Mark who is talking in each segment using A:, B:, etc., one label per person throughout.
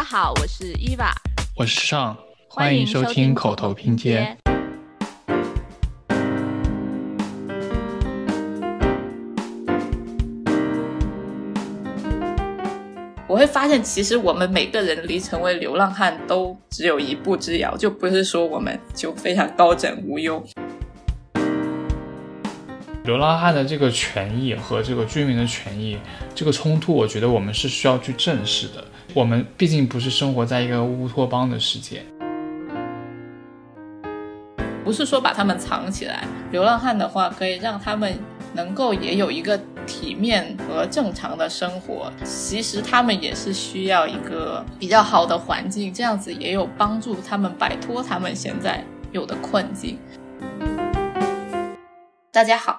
A: 家好，我是伊娃，
B: 我是尚，欢迎收听口头拼接。
C: 我会发现，其实我们每个人离成为流浪汉都只有一步之遥，就不是说我们就非常高枕无忧。
B: 流浪汉的这个权益和这个居民的权益这个冲突，我觉得我们是需要去正视的。我们毕竟不是生活在一个乌托邦的世界，
C: 不是说把他们藏起来。流浪汉的话，可以让他们能够也有一个体面和正常的生活。其实他们也是需要一个比较好的环境，这样子也有帮助他们摆脱他们现在有的困境。大家好。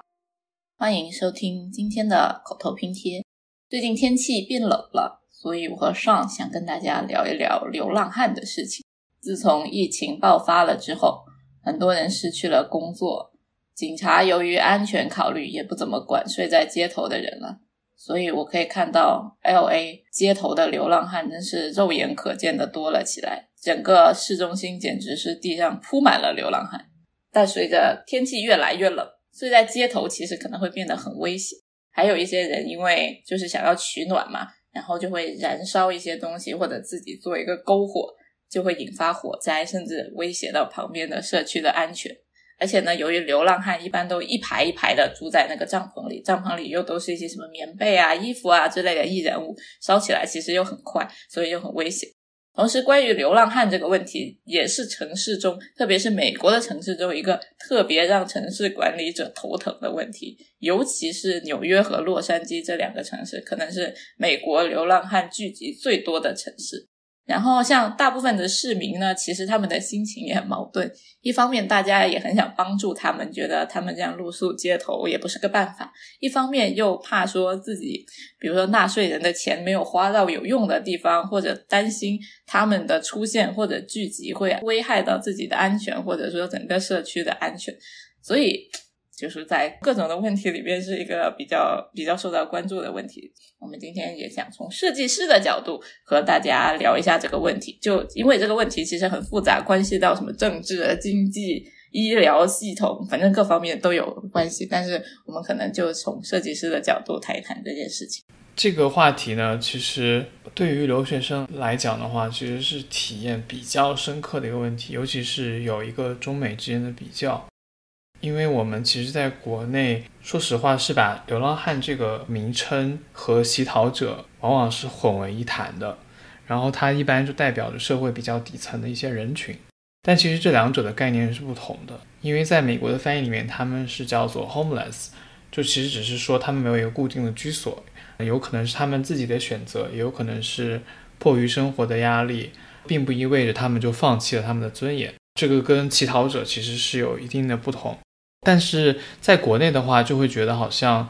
C: 欢迎收听今天的口头拼贴。最近天气变冷了，所以我和尚想跟大家聊一聊流浪汉的事情。自从疫情爆发了之后，很多人失去了工作，警察由于安全考虑，也不怎么管睡在街头的人了。所以我可以看到，L A 街头的流浪汉真是肉眼可见的多了起来，整个市中心简直是地上铺满了流浪汉。但随着天气越来越冷，所以在街头其实可能会变得很危险，还有一些人因为就是想要取暖嘛，然后就会燃烧一些东西，或者自己做一个篝火，就会引发火灾，甚至威胁到旁边的社区的安全。而且呢，由于流浪汉一般都一排一排的住在那个帐篷里，帐篷里又都是一些什么棉被啊、衣服啊之类的易燃物，烧起来其实又很快，所以又很危险。同时，关于流浪汉这个问题，也是城市中，特别是美国的城市中一个特别让城市管理者头疼的问题。尤其是纽约和洛杉矶这两个城市，可能是美国流浪汉聚集最多的城市。然后，像大部分的市民呢，其实他们的心情也很矛盾。一方面，大家也很想帮助他们，觉得他们这样露宿街头也不是个办法；一方面又怕说自己，比如说纳税人的钱没有花到有用的地方，或者担心他们的出现或者聚集会危害到自己的安全，或者说整个社区的安全，所以。就是在各种的问题里边是一个比较比较受到关注的问题。我们今天也想从设计师的角度和大家聊一下这个问题。就因为这个问题其实很复杂，关系到什么政治、经济、医疗系统，反正各方面都有关系。但是我们可能就从设计师的角度谈一谈这件事情。
B: 这个话题呢，其实对于留学生来讲的话，其实是体验比较深刻的一个问题，尤其是有一个中美之间的比较。因为我们其实在国内，说实话是把流浪汉这个名称和乞讨者往往是混为一谈的，然后它一般就代表着社会比较底层的一些人群，但其实这两者的概念是不同的。因为在美国的翻译里面，他们是叫做 homeless，就其实只是说他们没有一个固定的居所，有可能是他们自己的选择，也有可能是迫于生活的压力，并不意味着他们就放弃了他们的尊严。这个跟乞讨者其实是有一定的不同。但是在国内的话，就会觉得好像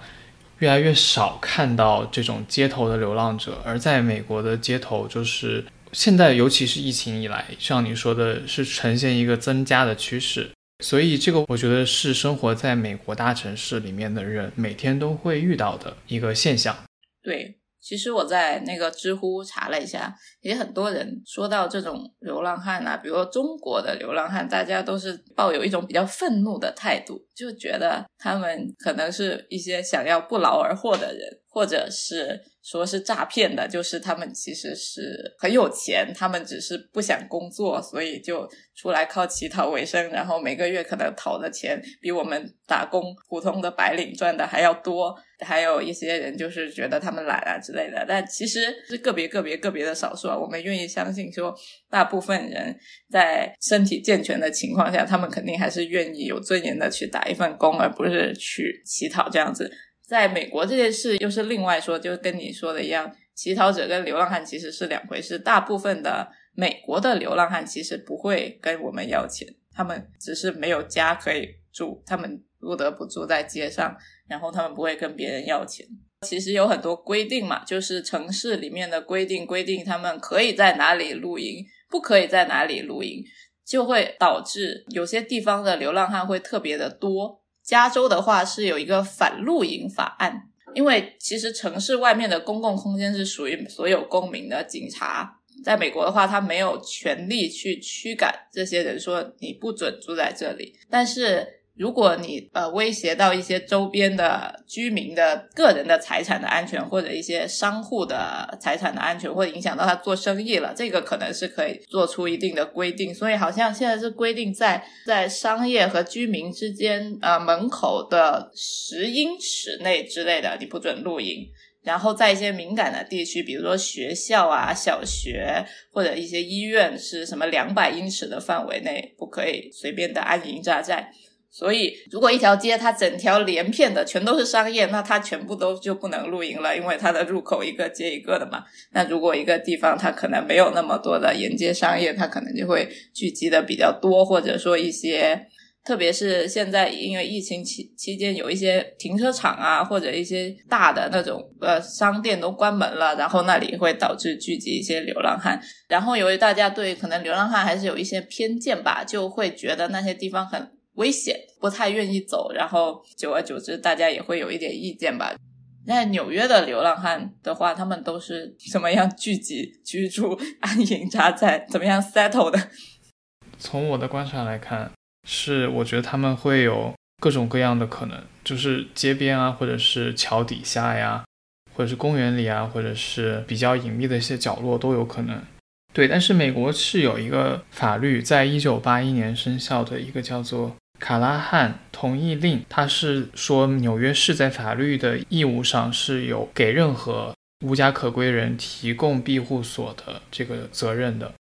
B: 越来越少看到这种街头的流浪者，而在美国的街头，就是现在，尤其是疫情以来，像你说的，是呈现一个增加的趋势。所以这个我觉得是生活在美国大城市里面的人每天都会遇到的一个现象。
C: 对。其实我在那个知乎查了一下，也很多人说到这种流浪汉啊，比如中国的流浪汉，大家都是抱有一种比较愤怒的态度，就觉得他们可能是一些想要不劳而获的人，或者是。说是诈骗的，就是他们其实是很有钱，他们只是不想工作，所以就出来靠乞讨为生，然后每个月可能讨的钱比我们打工普通的白领赚的还要多。还有一些人就是觉得他们懒啊之类的，但其实是个别个别个别的少数啊。我们愿意相信说，大部分人在身体健全的情况下，他们肯定还是愿意有尊严的去打一份工，而不是去乞讨这样子。在美国这件事又是另外说，就跟你说的一样，乞讨者跟流浪汉其实是两回事。大部分的美国的流浪汉其实不会跟我们要钱，他们只是没有家可以住，他们不得不住在街上，然后他们不会跟别人要钱。其实有很多规定嘛，就是城市里面的规定，规定他们可以在哪里露营，不可以在哪里露营，就会导致有些地方的流浪汉会特别的多。加州的话是有一个反露营法案，因为其实城市外面的公共空间是属于所有公民的，警察在美国的话，他没有权利去驱赶这些人，说你不准住在这里。但是如果你呃威胁到一些周边的居民的个人的财产的安全，或者一些商户的财产的安全，或者影响到他做生意了，这个可能是可以做出一定的规定。所以好像现在是规定在在商业和居民之间呃门口的十英尺内之类的，你不准露营。然后在一些敏感的地区，比如说学校啊、小学或者一些医院，是什么两百英尺的范围内不可以随便的安营扎寨。所以，如果一条街它整条连片的全都是商业，那它全部都就不能露营了，因为它的入口一个接一个的嘛。那如果一个地方它可能没有那么多的沿街商业，它可能就会聚集的比较多，或者说一些。特别是现在，因为疫情期期间，有一些停车场啊，或者一些大的那种呃商店都关门了，然后那里会导致聚集一些流浪汉。然后由于大家对可能流浪汉还是有一些偏见吧，就会觉得那些地方很危险，不太愿意走。然后久而久之，大家也会有一点意见吧。那纽约的流浪汉的话，他们都是怎么样聚集居住、安营扎寨，怎么样 settle 的？
B: 从我的观察来看。是，我觉得他们会有各种各样的可能，就是街边啊，或者是桥底下呀，或者是公园里啊，或者是比较隐秘的一些角落都有可能。对，但是美国是有一个法律，在一九八一年生效的一个叫做《卡拉汉同意令》，他是说纽约市在法律的义务上是有给任何无家可归人提供庇护所的这个责任的，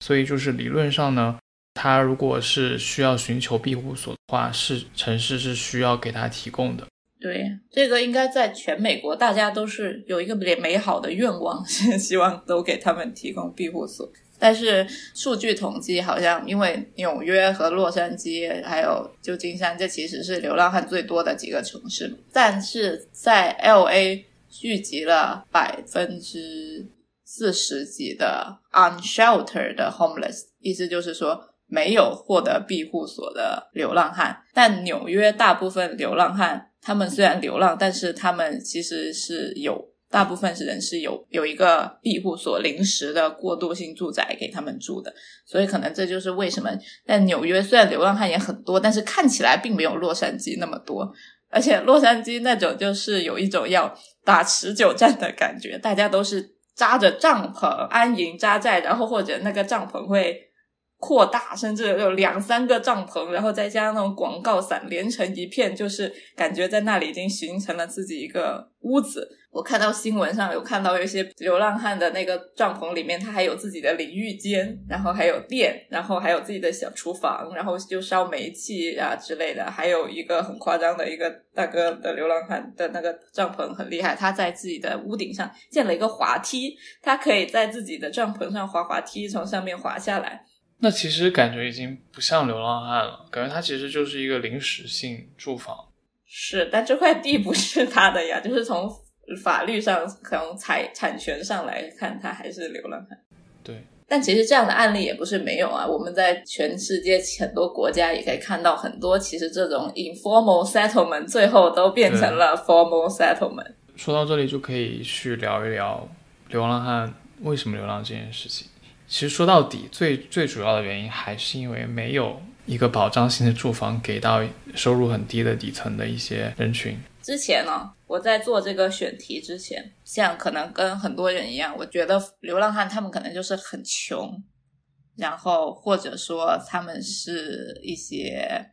B: 所以就是理论上呢。他如果是需要寻求庇护所的话，是城市是需要给他提供的。
C: 对，这个应该在全美国，大家都是有一个美美好的愿望，希望都给他们提供庇护所。但是数据统计好像，因为纽约和洛杉矶还有旧金山，这其实是流浪汉最多的几个城市。但是在 L A 聚集了百分之四十几的 unsheltered homeless，意思就是说。没有获得庇护所的流浪汉，但纽约大部分流浪汉，他们虽然流浪，但是他们其实是有大部分是人是有有一个庇护所临时的过渡性住宅给他们住的，所以可能这就是为什么在纽约虽然流浪汉也很多，但是看起来并没有洛杉矶那么多，而且洛杉矶那种就是有一种要打持久战的感觉，大家都是扎着帐篷安营扎寨，然后或者那个帐篷会。扩大，甚至有两三个帐篷，然后再加上那种广告伞连成一片，就是感觉在那里已经形成了自己一个屋子。我看到新闻上有看到一些流浪汉的那个帐篷里面，他还有自己的淋浴间，然后还有电，然后还有自己的小厨房，然后就烧煤气啊之类的。还有一个很夸张的一个大哥的流浪汉的那个帐篷很厉害，他在自己的屋顶上建了一个滑梯，他可以在自己的帐篷上滑滑梯，从上面滑下来。
B: 那其实感觉已经不像流浪汉了，感觉他其实就是一个临时性住房。
C: 是，但这块地不是他的呀，就是从法律上、从财产权上来看，他还是流浪汉。
B: 对。
C: 但其实这样的案例也不是没有啊，我们在全世界很多国家也可以看到很多，其实这种 informal settlement 最后都变成了 formal settlement。
B: 说到这里，就可以去聊一聊流浪汉为什么流浪这件事情。其实说到底，最最主要的原因还是因为没有一个保障性的住房给到收入很低的底层的一些人群。
C: 之前呢，我在做这个选题之前，像可能跟很多人一样，我觉得流浪汉他们可能就是很穷，然后或者说他们是一些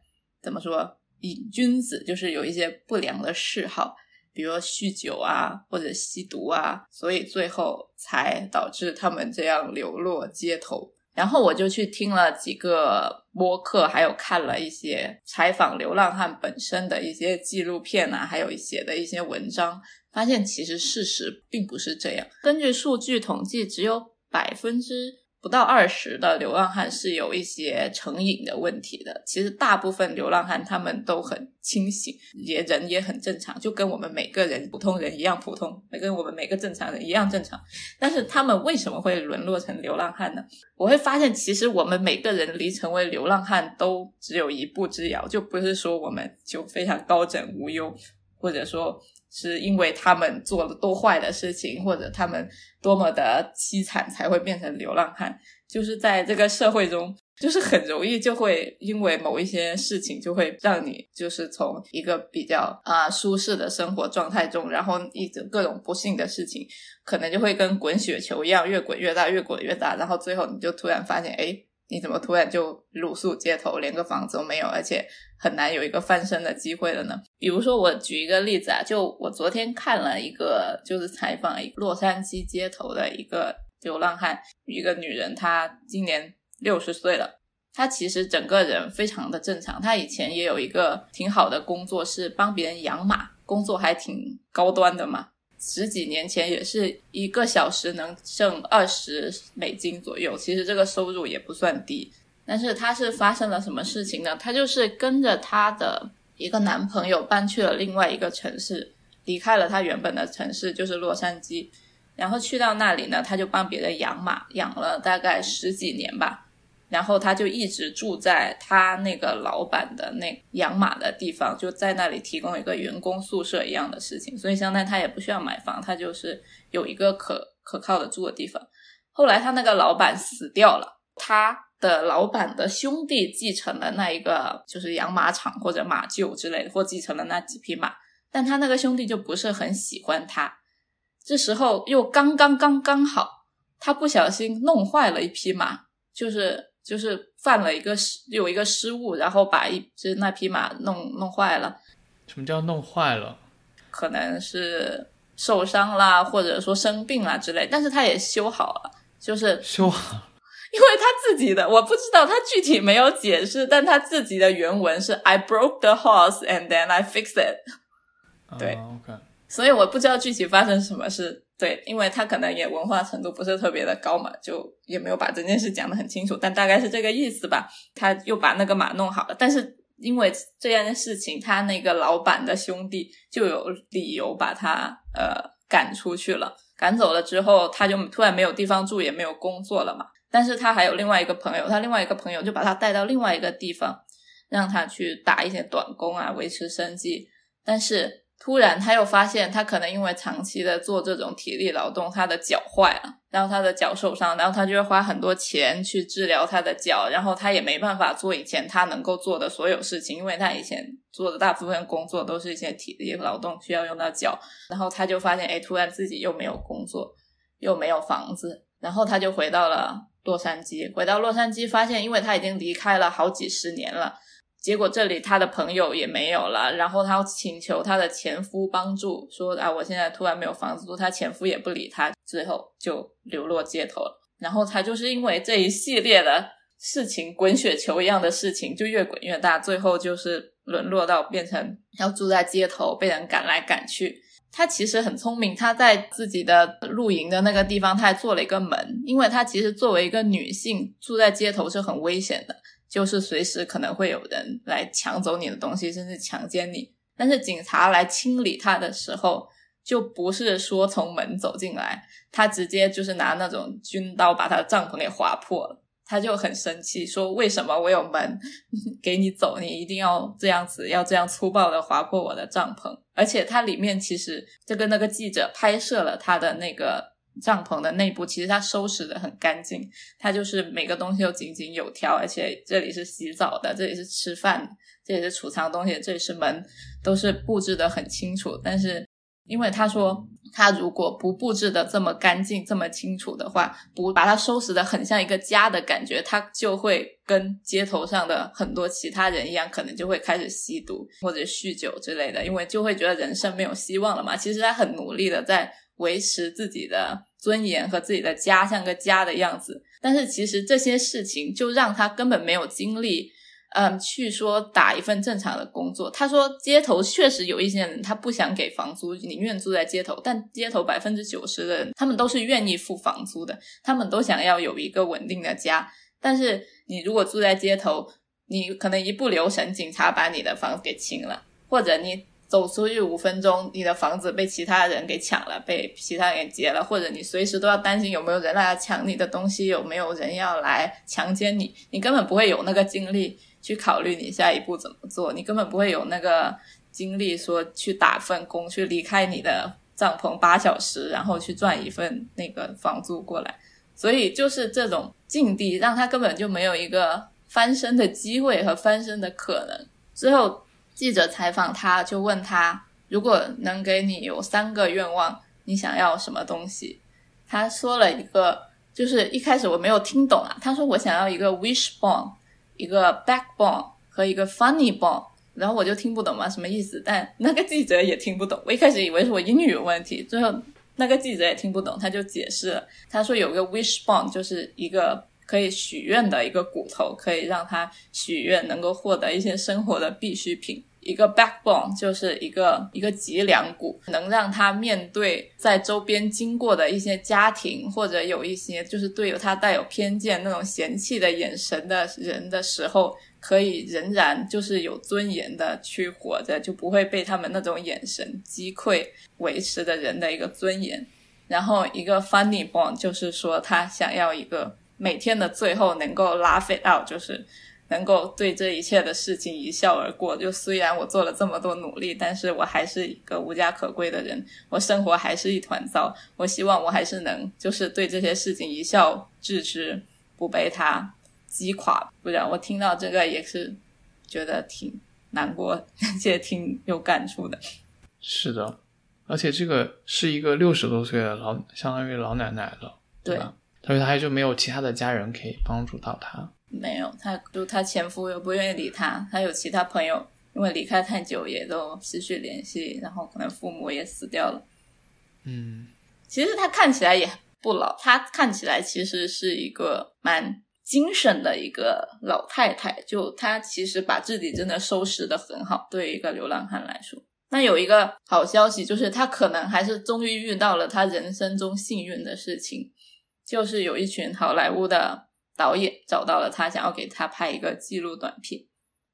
C: 怎么说瘾君子，就是有一些不良的嗜好。比如酗酒啊，或者吸毒啊，所以最后才导致他们这样流落街头。然后我就去听了几个播客，还有看了一些采访流浪汉本身的一些纪录片啊，还有写的一些文章，发现其实事实并不是这样。根据数据统计，只有百分之。不到二十的流浪汉是有一些成瘾的问题的。其实大部分流浪汉他们都很清醒，也人也很正常，就跟我们每个人普通人一样普通，跟我们每个正常人一样正常。但是他们为什么会沦落成流浪汉呢？我会发现，其实我们每个人离成为流浪汉都只有一步之遥，就不是说我们就非常高枕无忧。或者说是因为他们做了多坏的事情，或者他们多么的凄惨才会变成流浪汉。就是在这个社会中，就是很容易就会因为某一些事情，就会让你就是从一个比较啊舒适的生活状态中，然后一直各种不幸的事情，可能就会跟滚雪球一样，越滚越大，越滚越大，然后最后你就突然发现，哎，你怎么突然就露宿街头，连个房子都没有，而且很难有一个翻身的机会了呢？比如说，我举一个例子啊，就我昨天看了一个，就是采访一洛杉矶街头的一个。流浪汉，一个女人，她今年六十岁了。她其实整个人非常的正常。她以前也有一个挺好的工作，是帮别人养马，工作还挺高端的嘛。十几年前也是一个小时能挣二十美金左右，其实这个收入也不算低。但是她是发生了什么事情呢？她就是跟着她的一个男朋友搬去了另外一个城市，离开了他原本的城市，就是洛杉矶。然后去到那里呢，他就帮别人养马，养了大概十几年吧。然后他就一直住在他那个老板的那养马的地方，就在那里提供一个员工宿舍一样的事情。所以相当于他也不需要买房，他就是有一个可可靠的住的地方。后来他那个老板死掉了，他的老板的兄弟继承了那一个就是养马场或者马厩之类的，或继承了那几匹马。但他那个兄弟就不是很喜欢他。这时候又刚刚刚刚好，他不小心弄坏了一匹马，就是就是犯了一个失有一个失误，然后把一只那匹马弄弄坏了。
B: 什么叫弄坏了？
C: 可能是受伤啦，或者说生病啦之类。但是他也修好了，就是
B: 修好，
C: 因为他自己的我不知道他具体没有解释，但他自己的原文是 "I broke the horse and then I fixed it"。对
B: ，OK。
C: 所以我不知道具体发生什么事，对，因为他可能也文化程度不是特别的高嘛，就也没有把这件事讲得很清楚，但大概是这个意思吧。他又把那个马弄好了，但是因为这样的事情，他那个老板的兄弟就有理由把他呃赶出去了。赶走了之后，他就突然没有地方住，也没有工作了嘛。但是他还有另外一个朋友，他另外一个朋友就把他带到另外一个地方，让他去打一些短工啊，维持生计。但是。突然，他又发现他可能因为长期的做这种体力劳动，他的脚坏了，然后他的脚受伤，然后他就会花很多钱去治疗他的脚，然后他也没办法做以前他能够做的所有事情，因为他以前做的大部分工作都是一些体力劳动，需要用到脚，然后他就发现，哎，突然自己又没有工作，又没有房子，然后他就回到了洛杉矶，回到洛杉矶，发现因为他已经离开了好几十年了。结果这里他的朋友也没有了，然后他请求他的前夫帮助，说啊，我现在突然没有房子住，他前夫也不理他，最后就流落街头了。然后他就是因为这一系列的事情，滚雪球一样的事情，就越滚越大，最后就是沦落到变成要住在街头，被人赶来赶去。他其实很聪明，他在自己的露营的那个地方，他还做了一个门，因为他其实作为一个女性住在街头是很危险的。就是随时可能会有人来抢走你的东西，甚至强奸你。但是警察来清理他的时候，就不是说从门走进来，他直接就是拿那种军刀把他的帐篷给划破了。他就很生气，说：“为什么我有门 给你走，你一定要这样子，要这样粗暴的划破我的帐篷？而且它里面其实就跟那个记者拍摄了他的那个。”帐篷的内部其实他收拾的很干净，他就是每个东西都井井有条，而且这里是洗澡的，这里是吃饭，这里是储藏东西，这里是门，都是布置的很清楚。但是因为他说他如果不布置的这么干净、这么清楚的话，不把它收拾的很像一个家的感觉，他就会跟街头上的很多其他人一样，可能就会开始吸毒或者酗酒之类的，因为就会觉得人生没有希望了嘛。其实他很努力的在。维持自己的尊严和自己的家像个家的样子，但是其实这些事情就让他根本没有精力，嗯，去说打一份正常的工作。他说，街头确实有一些人他不想给房租，宁愿住在街头，但街头百分之九十的人他们都是愿意付房租的，他们都想要有一个稳定的家。但是你如果住在街头，你可能一不留神，警察把你的房子给清了，或者你。走出去五分钟，你的房子被其他人给抢了，被其他人给劫了，或者你随时都要担心有没有人来抢你的东西，有没有人要来强奸你，你根本不会有那个精力去考虑你下一步怎么做，你根本不会有那个精力说去打份工，去离开你的帐篷八小时，然后去赚一份那个房租过来。所以就是这种境地，让他根本就没有一个翻身的机会和翻身的可能。之后记者采访他，就问他，如果能给你有三个愿望，你想要什么东西？他说了一个，就是一开始我没有听懂啊。他说我想要一个 wishbone，一个 backbone 和一个 funny bone。然后我就听不懂嘛，什么意思？但那个记者也听不懂。我一开始以为是我英语有问题，最后那个记者也听不懂，他就解释了。他说有个 wishbone 就是一个可以许愿的一个骨头，可以让他许愿能够获得一些生活的必需品。一个 backbone 就是一个一个脊梁骨，能让他面对在周边经过的一些家庭或者有一些就是对有他带有偏见那种嫌弃的眼神的人的时候。可以仍然就是有尊严的去活着，就不会被他们那种眼神击溃，维持的人的一个尊严。然后一个 funny bone 就是说他想要一个每天的最后能够 laugh it out，就是能够对这一切的事情一笑而过。就虽然我做了这么多努力，但是我还是一个无家可归的人，我生活还是一团糟。我希望我还是能就是对这些事情一笑置之，不被他。击垮，不然我听到这个也是觉得挺难过，而 且挺有感触的。
B: 是的，而且这个是一个六十多岁的老，相当于老奶奶了，对吧？他说他就没有其他的家人可以帮助到他。
C: 没有，他就他前夫又不愿意理他，他有其他朋友，因为离开太久也都失去联系，然后可能父母也死掉了。
B: 嗯，
C: 其实他看起来也不老，他看起来其实是一个蛮。精神的一个老太太，就她其实把自己真的收拾的很好，对于一个流浪汉来说。那有一个好消息，就是他可能还是终于遇到了他人生中幸运的事情，就是有一群好莱坞的导演找到了他，想要给他拍一个记录短片，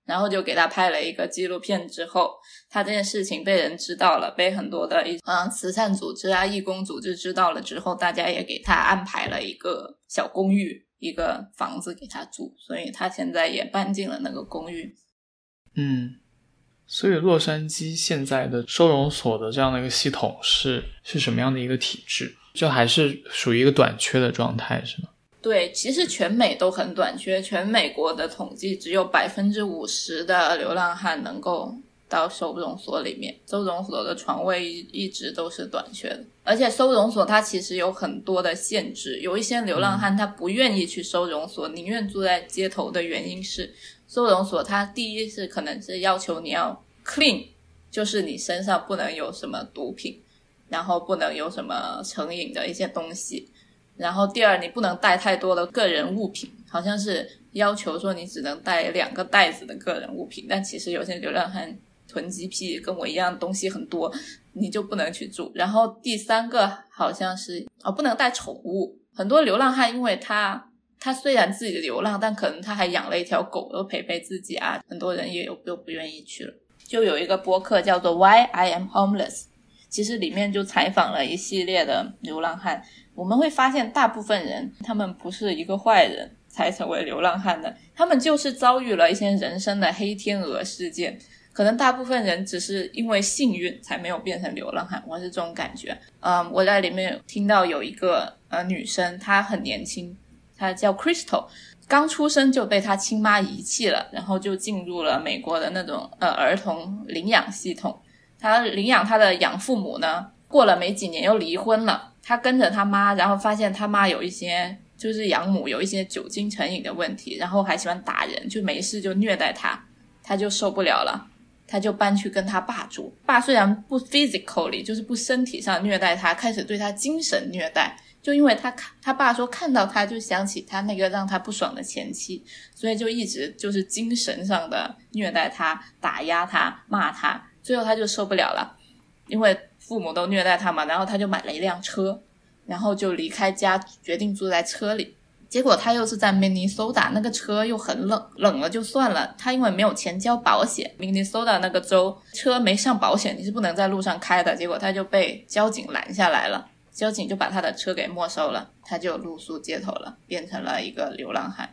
C: 然后就给他拍了一个纪录片。之后，他这件事情被人知道了，被很多的一嗯慈善组织啊、义工组织知道了之后，大家也给他安排了一个小公寓。一个房子给他住，所以他现在也搬进了那个公寓。
B: 嗯，所以洛杉矶现在的收容所的这样的一个系统是是什么样的一个体制？就还是属于一个短缺的状态，是吗？
C: 对，其实全美都很短缺，全美国的统计只有百分之五十的流浪汉能够。到收容所里面，收容所的床位一直都是短缺的，而且收容所它其实有很多的限制，有一些流浪汉他不愿意去收容所，宁愿住在街头的原因是，收容所它第一是可能是要求你要 clean，就是你身上不能有什么毒品，然后不能有什么成瘾的一些东西，然后第二你不能带太多的个人物品，好像是要求说你只能带两个袋子的个人物品，但其实有些流浪汉。囤积癖跟我一样，东西很多，你就不能去住。然后第三个好像是哦，不能带宠物。很多流浪汉，因为他他虽然自己流浪，但可能他还养了一条狗，都陪陪自己啊。很多人也有都不愿意去了。就有一个播客叫做 Why I Am Homeless，其实里面就采访了一系列的流浪汉。我们会发现，大部分人他们不是一个坏人才成为流浪汉的，他们就是遭遇了一些人生的黑天鹅事件。可能大部分人只是因为幸运才没有变成流浪汉，我是这种感觉。嗯，我在里面听到有一个呃女生，她很年轻，她叫 Crystal，刚出生就被她亲妈遗弃了，然后就进入了美国的那种呃儿童领养系统。她领养她的养父母呢，过了没几年又离婚了。他跟着他妈，然后发现他妈有一些就是养母有一些酒精成瘾的问题，然后还喜欢打人，就没事就虐待他，他就受不了了。他就搬去跟他爸住，爸虽然不 physically 就是不身体上虐待他，开始对他精神虐待，就因为他看他爸说看到他就想起他那个让他不爽的前妻，所以就一直就是精神上的虐待他，打压他，骂他，最后他就受不了了，因为父母都虐待他嘛，然后他就买了一辆车，然后就离开家，决定住在车里。结果他又是在 Minnesota，那个车又很冷，冷了就算了。他因为没有钱交保险，Minnesota 那个州车没上保险，你是不能在路上开的。结果他就被交警拦下来了，交警就把他的车给没收了，他就露宿街头了，变成了一个流浪汉。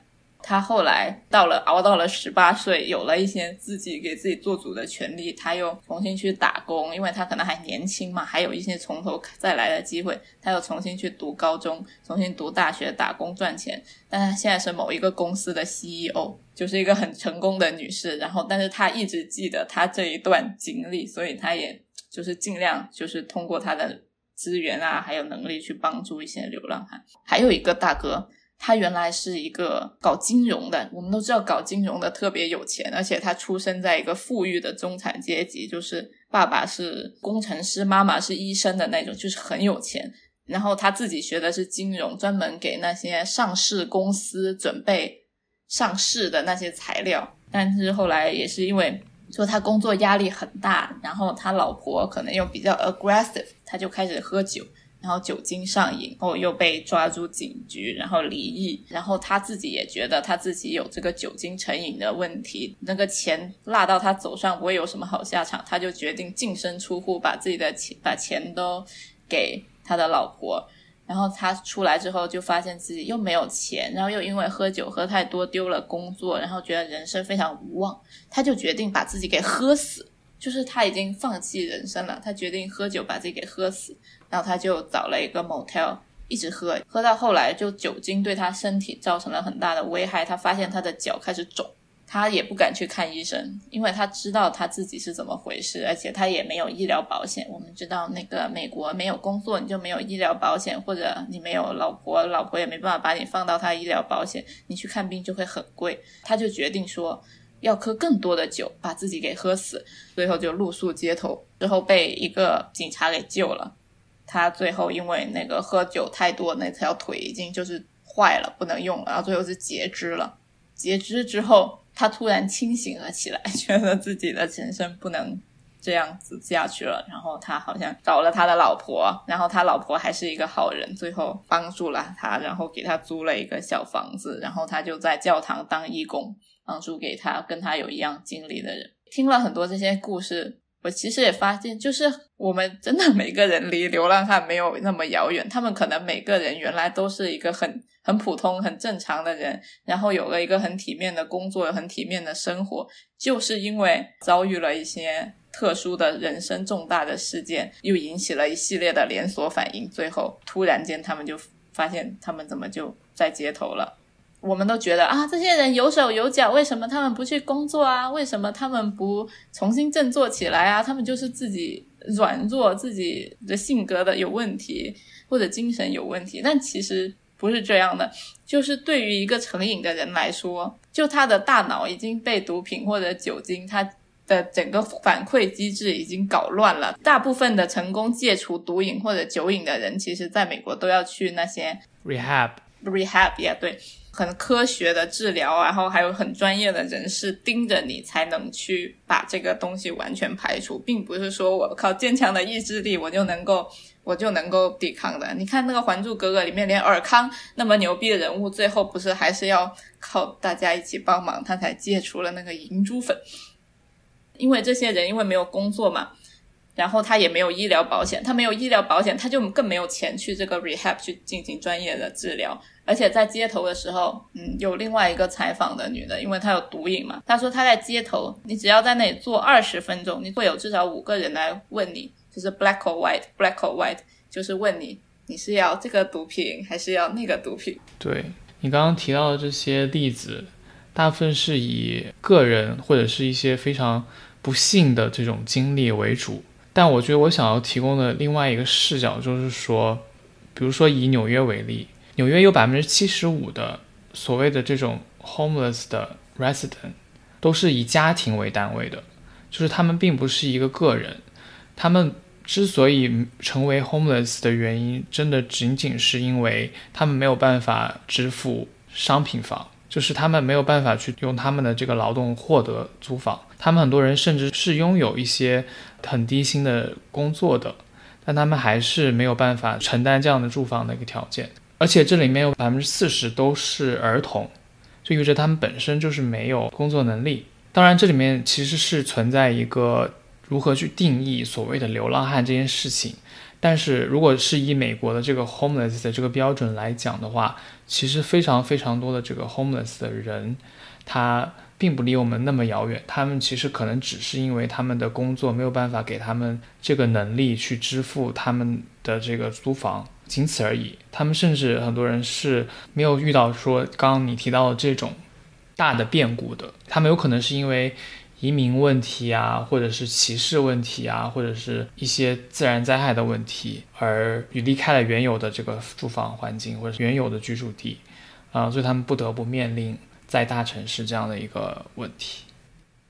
C: 他后来到了熬到了十八岁，有了一些自己给自己做主的权利，他又重新去打工，因为他可能还年轻嘛，还有一些从头再来的机会。他又重新去读高中，重新读大学，打工赚钱。但他现在是某一个公司的 CEO，就是一个很成功的女士。然后，但是她一直记得他这一段经历，所以她也就是尽量就是通过他的资源啊，还有能力去帮助一些流浪汉。还有一个大哥。他原来是一个搞金融的，我们都知道搞金融的特别有钱，而且他出生在一个富裕的中产阶级，就是爸爸是工程师，妈妈是医生的那种，就是很有钱。然后他自己学的是金融，专门给那些上市公司准备上市的那些材料。但是后来也是因为说他工作压力很大，然后他老婆可能又比较 aggressive，他就开始喝酒。然后酒精上瘾，后又被抓住警局，然后离异。然后他自己也觉得他自己有这个酒精成瘾的问题，那个钱落到他手上不会有什么好下场，他就决定净身出户，把自己的钱把钱都给他的老婆。然后他出来之后就发现自己又没有钱，然后又因为喝酒喝太多丢了工作，然后觉得人生非常无望，他就决定把自己给喝死。就是他已经放弃人生了，他决定喝酒把自己给喝死。然后他就找了一个 motel，一直喝，喝到后来就酒精对他身体造成了很大的危害。他发现他的脚开始肿，他也不敢去看医生，因为他知道他自己是怎么回事，而且他也没有医疗保险。我们知道那个美国没有工作你就没有医疗保险，或者你没有老婆，老婆也没办法把你放到他医疗保险，你去看病就会很贵。他就决定说要喝更多的酒，把自己给喝死，最后就露宿街头，之后被一个警察给救了。他最后因为那个喝酒太多，那条腿已经就是坏了，不能用了，然后最后是截肢了。截肢之后，他突然清醒了起来，觉得自己的人生不能这样子下去了。然后他好像找了他的老婆，然后他老婆还是一个好人，最后帮助了他，然后给他租了一个小房子，然后他就在教堂当义工，帮助给他跟他有一样经历的人。听了很多这些故事。我其实也发现，就是我们真的每个人离流浪汉没有那么遥远。他们可能每个人原来都是一个很很普通、很正常的人，然后有了一个很体面的工作、很体面的生活，就是因为遭遇了一些特殊的人生重大的事件，又引起了一系列的连锁反应，最后突然间他们就发现，他们怎么就在街头了。我们都觉得啊，这些人有手有脚，为什么他们不去工作啊？为什么他们不重新振作起来啊？他们就是自己软弱，自己的性格的有问题，或者精神有问题。但其实不是这样的，就是对于一个成瘾的人来说，就他的大脑已经被毒品或者酒精，他的整个反馈机制已经搞乱了。大部分的成功戒除毒瘾或者酒瘾的人，其实在美国都要去那些
B: rehab，rehab
C: 也对。很科学的治疗，然后还有很专业的人士盯着你，才能去把这个东西完全排除，并不是说我靠坚强的意志力我就能够我就能够抵抗的。你看那个《还珠格格》里面，连尔康那么牛逼的人物，最后不是还是要靠大家一起帮忙，他才戒除了那个银珠粉。因为这些人因为没有工作嘛，然后他也没有医疗保险，他没有医疗保险，他就更没有钱去这个 rehab 去进行专业的治疗。而且在街头的时候，嗯，有另外一个采访的女的，因为她有毒瘾嘛，她说她在街头，你只要在那里坐二十分钟，你会有至少五个人来问你，就是 black or white，black or white，就是问你你是要这个毒品还是要那个毒品。
B: 对你刚刚提到的这些例子，大部分是以个人或者是一些非常不幸的这种经历为主，但我觉得我想要提供的另外一个视角就是说，比如说以纽约为例。纽约有百分之七十五的所谓的这种 homeless 的 resident 都是以家庭为单位的，就是他们并不是一个个人。他们之所以成为 homeless 的原因，真的仅仅是因为他们没有办法支付商品房，就是他们没有办法去用他们的这个劳动获得租房。他们很多人甚至是拥有一些很低薪的工作的，但他们还是没有办法承担这样的住房的一个条件。而且这里面有百分之四十都是儿童，就意味着他们本身就是没有工作能力。当然，这里面其实是存在一个如何去定义所谓的流浪汉这件事情。但是如果是以美国的这个 homeless 的这个标准来讲的话，其实非常非常多的这个 homeless 的人，他并不离我们那么遥远。他们其实可能只是因为他们的工作没有办法给他们这个能力去支付他们的这个租房，仅此而已。他们甚至很多人是没有遇到说刚刚你提到的这种大的变故的。他们有可能是因为。移民问题啊，或者是歧视问题啊，或者是一些自然灾害的问题，而离开了原有的这个住房环境或者原有的居住地，啊，所以他们不得不面临在大城市这样的一个问题。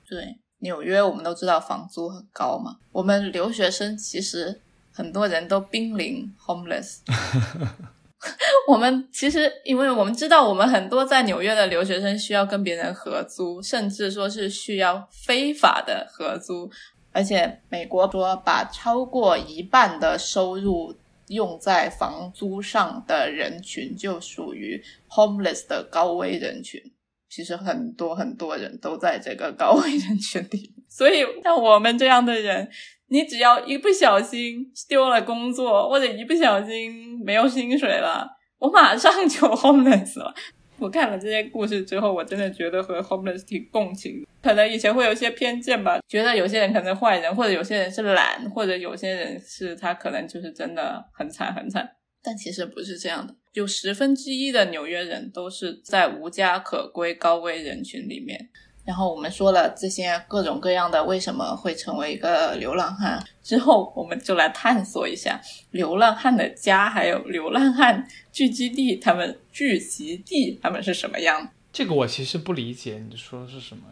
C: 对，纽约我们都知道房租很高嘛，我们留学生其实很多人都濒临 homeless。我们其实，因为我们知道，我们很多在纽约的留学生需要跟别人合租，甚至说是需要非法的合租。而且美国说，把超过一半的收入用在房租上的人群，就属于 homeless 的高危人群。其实很多很多人都在这个高危人群里，所以像我们这样的人。你只要一不小心丢了工作，或者一不小心没有薪水了，我马上就 homeless 了。我看了这些故事之后，我真的觉得和 homeless 挺共情。可能以前会有些偏见吧，觉得有些人可能坏人，或者有些人是懒，或者有些人是他可能就是真的很惨很惨。但其实不是这样的，有十分之一的纽约人都是在无家可归高危人群里面。然后我们说了这些各种各样的为什么会成为一个流浪汉之后，我们就来探索一下流浪汉的家，还有流浪汉聚集地，他们聚集地他们是什么样？
B: 这个我其实不理解，你说的是什么？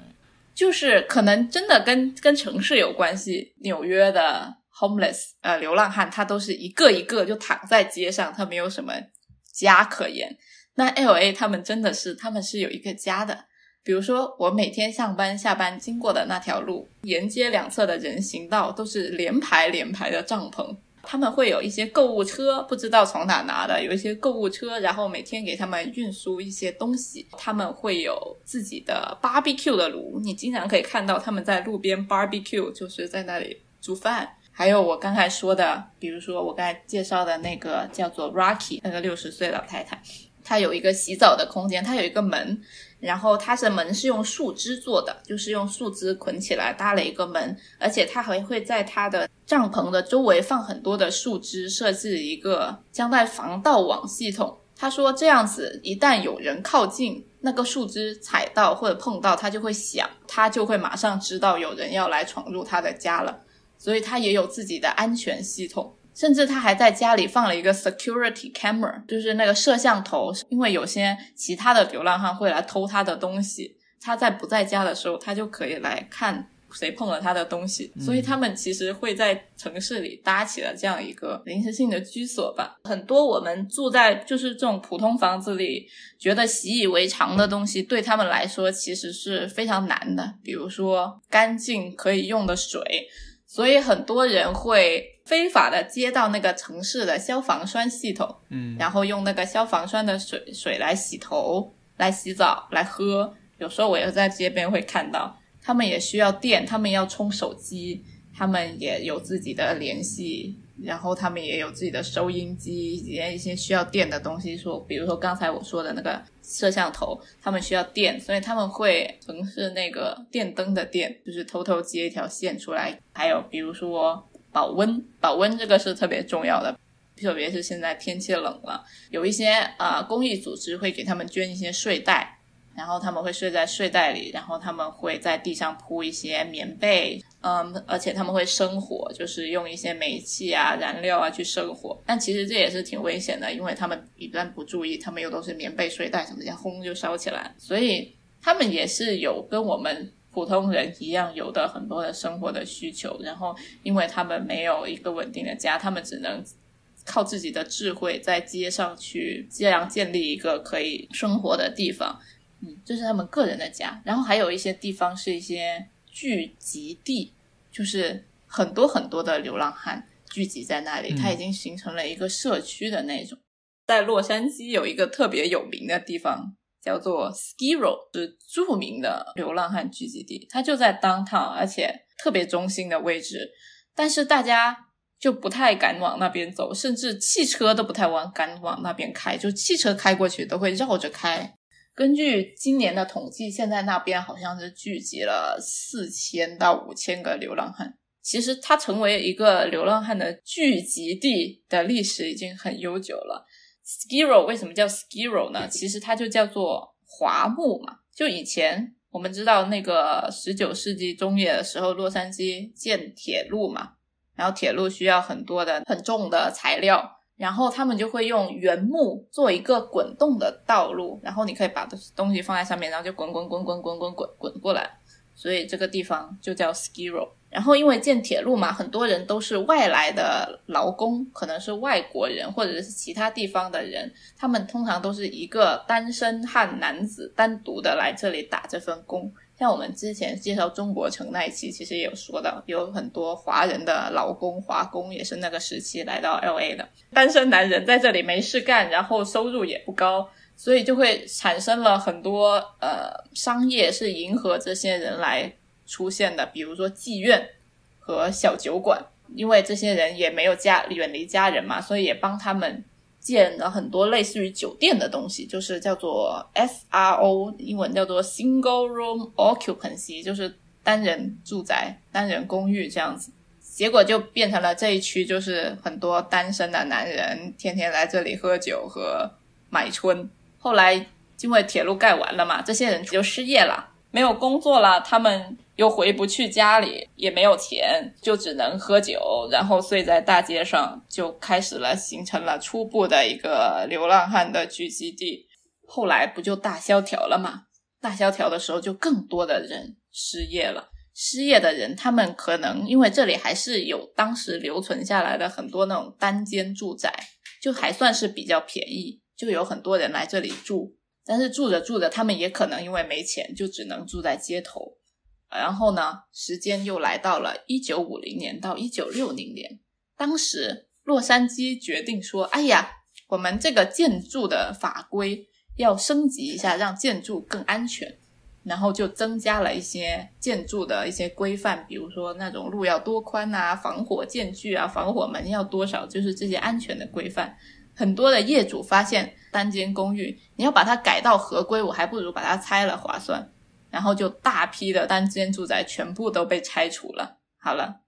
C: 就是可能真的跟跟城市有关系。纽约的 homeless 呃流浪汉，他都是一个一个就躺在街上，他没有什么家可言。那 L A 他们真的是他们是有一个家的。比如说，我每天上班下班经过的那条路，沿街两侧的人行道都是连排连排的帐篷。他们会有一些购物车，不知道从哪拿的，有一些购物车，然后每天给他们运输一些东西。他们会有自己的 barbecue 的炉，你经常可以看到他们在路边 barbecue，就是在那里煮饭。还有我刚才说的，比如说我刚才介绍的那个叫做 Rocky 那个六十岁老太太，她有一个洗澡的空间，她有一个门。然后它的门是用树枝做的，就是用树枝捆起来搭了一个门，而且它还会在它的帐篷的周围放很多的树枝，设置一个将带防盗网系统。他说这样子，一旦有人靠近那个树枝踩到或者碰到，它就会响，它就会马上知道有人要来闯入他的家了。所以它也有自己的安全系统。甚至他还在家里放了一个 security camera，就是那个摄像头，因为有些其他的流浪汉会来偷他的东西，他在不在家的时候，他就可以来看谁碰了他的东西。所以他们其实会在城市里搭起了这样一个临时性的居所吧。很多我们住在就是这种普通房子里，觉得习以为常的东西，对他们来说其实是非常难的。比如说干净可以用的水，所以很多人会。非法的接到那个城市的消防栓系统，
B: 嗯，
C: 然后用那个消防栓的水水来洗头、来洗澡、来喝。有时候我也在街边会看到，他们也需要电，他们要充手机，他们也有自己的联系，然后他们也有自己的收音机，也一些需要电的东西。说，比如说刚才我说的那个摄像头，他们需要电，所以他们会城市那个电灯的电，就是偷偷接一条线出来。还有比如说。保温，保温这个是特别重要的，特别是现在天气冷了，有一些啊公益组织会给他们捐一些睡袋，然后他们会睡在睡袋里，然后他们会在地上铺一些棉被，嗯，而且他们会生火，就是用一些煤气啊、燃料啊去生火，但其实这也是挺危险的，因为他们一旦不注意，他们又都是棉被、睡袋什么，一轰就烧起来，所以他们也是有跟我们。普通人一样有的很多的生活的需求，然后因为他们没有一个稳定的家，他们只能靠自己的智慧在街上去这样建立一个可以生活的地方。嗯，这是他们个人的家。然后还有一些地方是一些聚集地，就是很多很多的流浪汉聚集在那里，它已经形成了一个社区的那种。在洛杉矶有一个特别有名的地方。叫做 Skiro，是著名的流浪汉聚集地，它就在 downtown，而且特别中心的位置，但是大家就不太敢往那边走，甚至汽车都不太往敢往那边开，就汽车开过去都会绕着开。根据今年的统计，现在那边好像是聚集了四千到五千个流浪汉。其实它成为一个流浪汉的聚集地的历史已经很悠久了。Skiro 为什么叫 Skiro 呢？其实它就叫做华木嘛。就以前我们知道那个十九世纪中叶的时候，洛杉矶建铁路嘛，然后铁路需要很多的很重的材料，然后他们就会用原木做一个滚动的道路，然后你可以把东西放在上面，然后就滚滚滚滚滚滚滚滚过来，所以这个地方就叫 Skiro。然后因为建铁路嘛，很多人都是外来的劳工，可能是外国人或者是其他地方的人，他们通常都是一个单身汉男子单独的来这里打这份工。像我们之前介绍中国城那一期，其实也有说到，有很多华人的劳工、华工也是那个时期来到 L A 的单身男人，在这里没事干，然后收入也不高，所以就会产生了很多呃商业是迎合这些人来。出现的，比如说妓院和小酒馆，因为这些人也没有家，远离家人嘛，所以也帮他们建了很多类似于酒店的东西，就是叫做 S R O，英文叫做 Single Room Occupancy，就是单人住宅、单人公寓这样子。结果就变成了这一区就是很多单身的男人天天来这里喝酒和买春。后来因为铁路盖完了嘛，这些人就失业了，没有工作了，他们。又回不去家里，也没有钱，就只能喝酒，然后睡在大街上，就开始了形成了初步的一个流浪汉的聚集地。后来不就大萧条了吗？大萧条的时候，就更多的人失业了。失业的人，他们可能因为这里还是有当时留存下来的很多那种单间住宅，就还算是比较便宜，就有很多人来这里住。但是住着住着，他们也可能因为没钱，就只能住在街头。然后呢，时间又来到了一九五零年到一九六零年。当时洛杉矶决定说：“哎呀，我们这个建筑的法规要升级一下，让建筑更安全。”然后就增加了一些建筑的一些规范，比如说那种路要多宽啊，防火间距啊，防火门要多少，就是这些安全的规范。很多的业主发现，单间公寓你要把它改到合规，我还不如把它拆了划算。然后就大批的单间住宅全部都被拆除了。好了，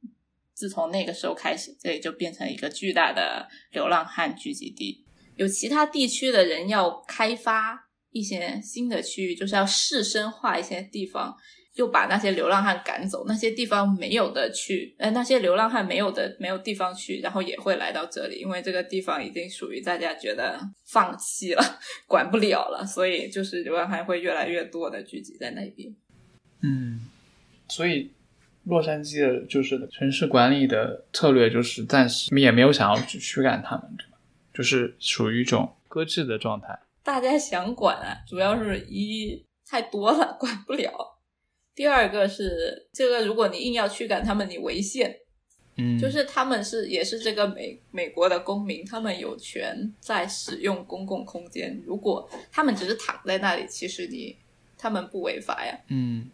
C: 自从那个时候开始，这里就变成一个巨大的流浪汉聚集地。有其他地区的人要开发一些新的区域，就是要市生化一些地方。就把那些流浪汉赶走，那些地方没有的去，呃，那些流浪汉没有的没有地方去，然后也会来到这里，因为这个地方已经属于大家觉得放弃了，管不了了，所以就是流浪汉会越来越多的聚集在那边。
B: 嗯，所以洛杉矶的就是城市管理的策略就是暂时也没有想要去驱赶他们，对吧？就是属于一种搁置的状态。
C: 大家想管啊，主要是一太多了，管不了。第二个是这个，如果你硬要驱赶他们，你违宪。
B: 嗯，
C: 就是他们是也是这个美美国的公民，他们有权在使用公共空间。如果他们只是躺在那里，其实你他们不违法呀。
B: 嗯，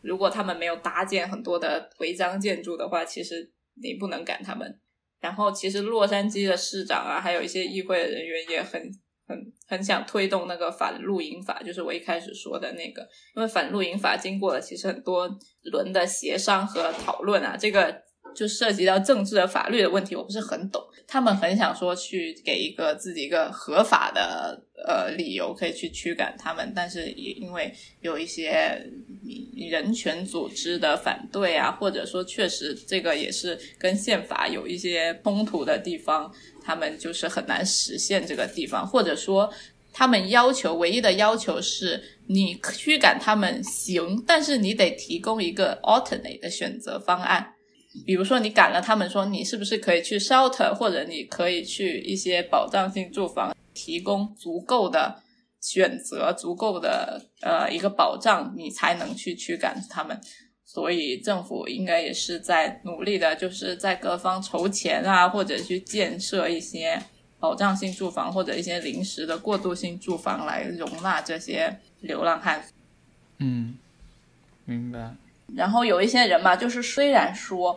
C: 如果他们没有搭建很多的违章建筑的话，其实你不能赶他们。然后，其实洛杉矶的市长啊，还有一些议会的人员也很。很很想推动那个反露营法，就是我一开始说的那个，因为反露营法经过了其实很多轮的协商和讨论啊，这个就涉及到政治的法律的问题，我不是很懂。他们很想说去给一个自己一个合法的呃理由可以去驱赶他们，但是也因为有一些人权组织的反对啊，或者说确实这个也是跟宪法有一些冲突的地方。他们就是很难实现这个地方，或者说，他们要求唯一的要求是你驱赶他们行，但是你得提供一个 alternate 的选择方案。比如说，你赶了他们，说你是不是可以去 shelter，或者你可以去一些保障性住房，提供足够的选择、足够的呃一个保障，你才能去驱赶他们。所以政府应该也是在努力的，就是在各方筹钱啊，或者去建设一些保障性住房或者一些临时的过渡性住房来容纳这些流浪汉。
B: 嗯，明白。
C: 然后有一些人嘛，就是虽然说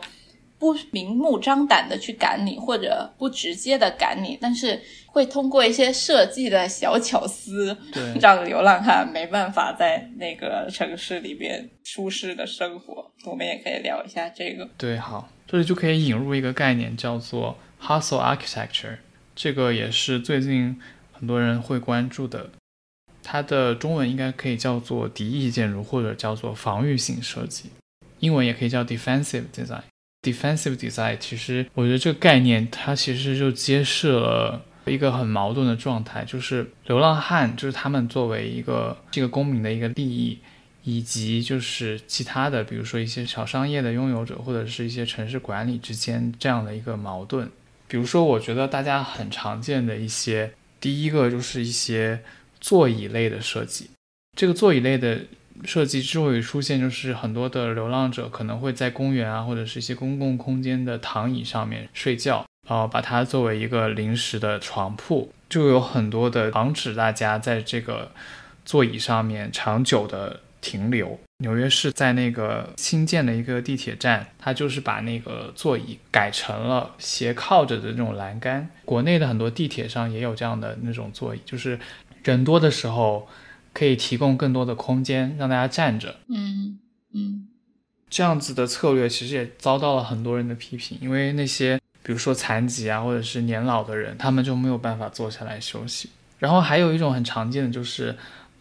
C: 不明目张胆的去赶你，或者不直接的赶你，但是会通过一些设计的小巧思，让流浪汉没办法在那个城市里边舒适的生活。我们也可以聊一下这个。
B: 对，好，这里就可以引入一个概念，叫做 hustle architecture，这个也是最近很多人会关注的。它的中文应该可以叫做敌意建筑，或者叫做防御性设计，英文也可以叫 defensive design。defensive design 其实我觉得这个概念，它其实就揭示了一个很矛盾的状态，就是流浪汉，就是他们作为一个这个公民的一个利益，以及就是其他的，比如说一些小商业的拥有者，或者是一些城市管理之间这样的一个矛盾。比如说，我觉得大家很常见的一些，第一个就是一些。座椅类的设计，这个座椅类的设计之所以出现，就是很多的流浪者可能会在公园啊，或者是一些公共空间的躺椅上面睡觉，然后把它作为一个临时的床铺，就有很多的防止大家在这个座椅上面长久的停留。纽约市在那个新建的一个地铁站，它就是把那个座椅改成了斜靠着的那种栏杆。国内的很多地铁上也有这样的那种座椅，就是。人多的时候，可以提供更多的空间让大家站着。
C: 嗯嗯，
B: 这样子的策略其实也遭到了很多人的批评，因为那些比如说残疾啊，或者是年老的人，他们就没有办法坐下来休息。然后还有一种很常见的就是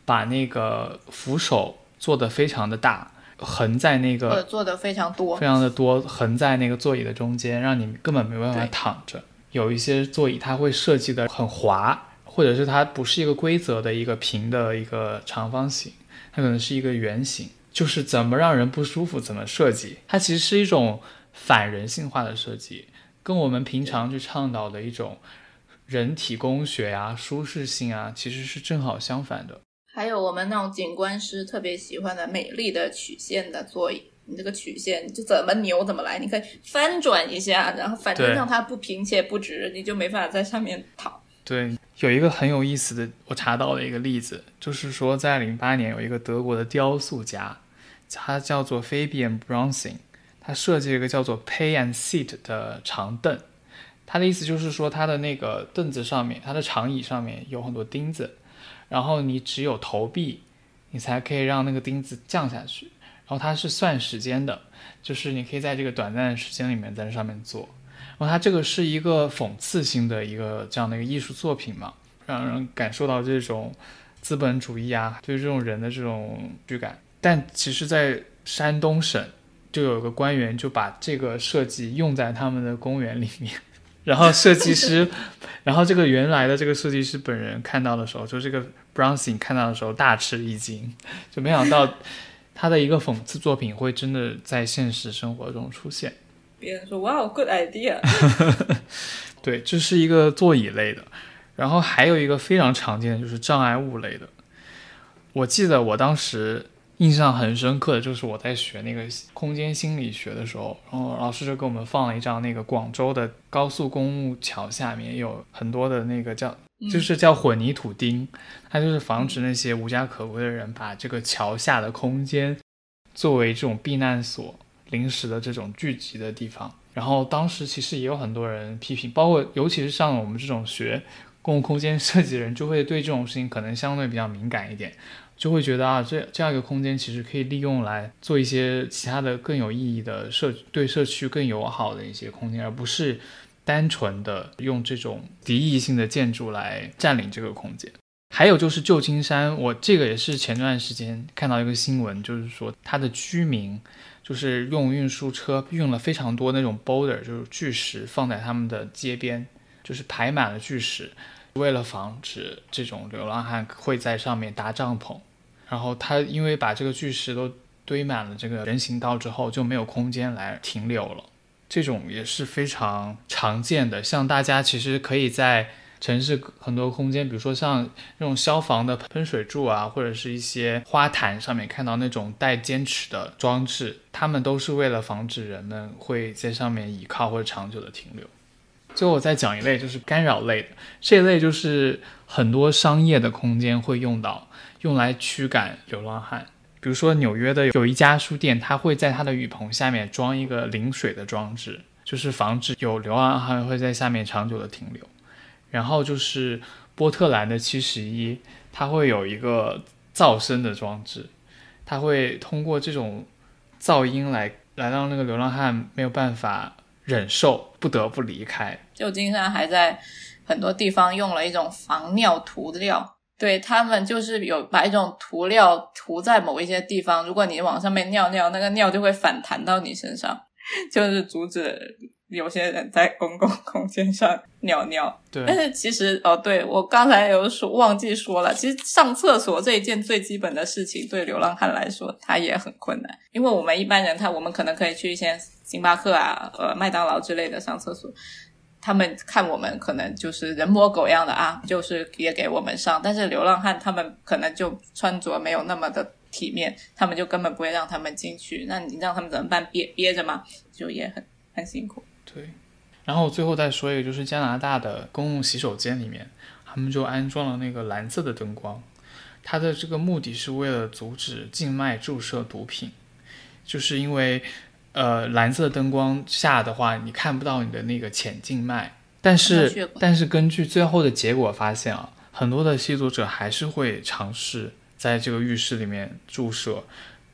B: 把那个扶手做的非常的大，横在那个
C: 做的非常多，
B: 非常的多，横在那个座椅的中间，让你根本没办法躺着。有一些座椅它会设计的很滑。或者是它不是一个规则的一个平的一个长方形，它可能是一个圆形，就是怎么让人不舒服怎么设计。它其实是一种反人性化的设计，跟我们平常去倡导的一种人体工学呀、舒适性啊，其实是正好相反的。
C: 还有我们那种景观师特别喜欢的美丽的曲线的座椅，你这个曲线就怎么扭怎么来，你可以翻转一下，然后反正让它不平且不直，你就没法在上面躺。
B: 对，有一个很有意思的，我查到了一个例子，就是说在零八年有一个德国的雕塑家，他叫做 Fabian Bronzing，他设计了一个叫做 Pay and Sit 的长凳。他的意思就是说，他的那个凳子上面，他的长椅上面有很多钉子，然后你只有投币，你才可以让那个钉子降下去。然后它是算时间的，就是你可以在这个短暂的时间里面在这上面坐。然后它这个是一个讽刺性的一个这样的一个艺术作品嘛，让人感受到这种资本主义啊，对这种人的这种驱感。但其实，在山东省就有个官员就把这个设计用在他们的公园里面，然后设计师，然后这个原来的这个设计师本人看到的时候，就这个 Browning 看到的时候大吃一惊，就没想到他的一个讽刺作品会真的在现实生活中出现。
C: 别人说：“哇，good idea。”
B: 对，这是一个座椅类的，然后还有一个非常常见的就是障碍物类的。我记得我当时印象很深刻的就是我在学那个空间心理学的时候，然后老师就给我们放了一张那个广州的高速公路桥下面有很多的那个叫就是叫混凝土钉，它就是防止那些无家可归的人把这个桥下的空间作为这种避难所。临时的这种聚集的地方，然后当时其实也有很多人批评，包括尤其是像我们这种学公共空间设计的人，就会对这种事情可能相对比较敏感一点，就会觉得啊，这这样一个空间其实可以利用来做一些其他的更有意义的社对社区更友好的一些空间，而不是单纯的用这种敌意性的建筑来占领这个空间。还有就是旧金山，我这个也是前段时间看到一个新闻，就是说它的居民。就是用运输车运了非常多那种 boulder，就是巨石放在他们的街边，就是排满了巨石，为了防止这种流浪汉会在上面搭帐篷。然后他因为把这个巨石都堆满了这个人行道之后，就没有空间来停留了。这种也是非常常见的，像大家其实可以在。城市很多空间，比如说像那种消防的喷水柱啊，或者是一些花坛上面看到那种带尖齿的装置，它们都是为了防止人们会在上面倚靠或者长久的停留。最后我再讲一类，就是干扰类的，这一类就是很多商业的空间会用到，用来驱赶流浪汉。比如说纽约的有一家书店，它会在它的雨棚下面装一个淋水的装置，就是防止有流浪汉会在下面长久的停留。然后就是波特兰的七十一，它会有一个噪声的装置，它会通过这种噪音来来让那个流浪汉没有办法忍受，不得不离开。
C: 旧金山还在很多地方用了一种防尿涂料，对他们就是有把一种涂料涂在某一些地方，如果你往上面尿尿，那个尿就会反弹到你身上，就是阻止有些人在公共空间上尿尿。
B: 对，
C: 但是其实哦，对我刚才有说忘记说了，其实上厕所这一件最基本的事情，对流浪汉来说，他也很困难，因为我们一般人他我们可能可以去一些星巴克啊、呃麦当劳之类的上厕所。他们看我们可能就是人模狗样的啊，就是也给我们上，但是流浪汉他们可能就穿着没有那么的体面，他们就根本不会让他们进去。那你让他们怎么办？憋憋着吗？就也很很辛苦。
B: 对，然后最后再说一个，就是加拿大的公共洗手间里面，他们就安装了那个蓝色的灯光，它的这个目的是为了阻止静脉注射毒品，就是因为。呃，蓝色灯光下的话，你看不到你的那个浅静脉。但是，但是根据最后的结果发现啊，很多的吸毒者还是会尝试在这个浴室里面注射，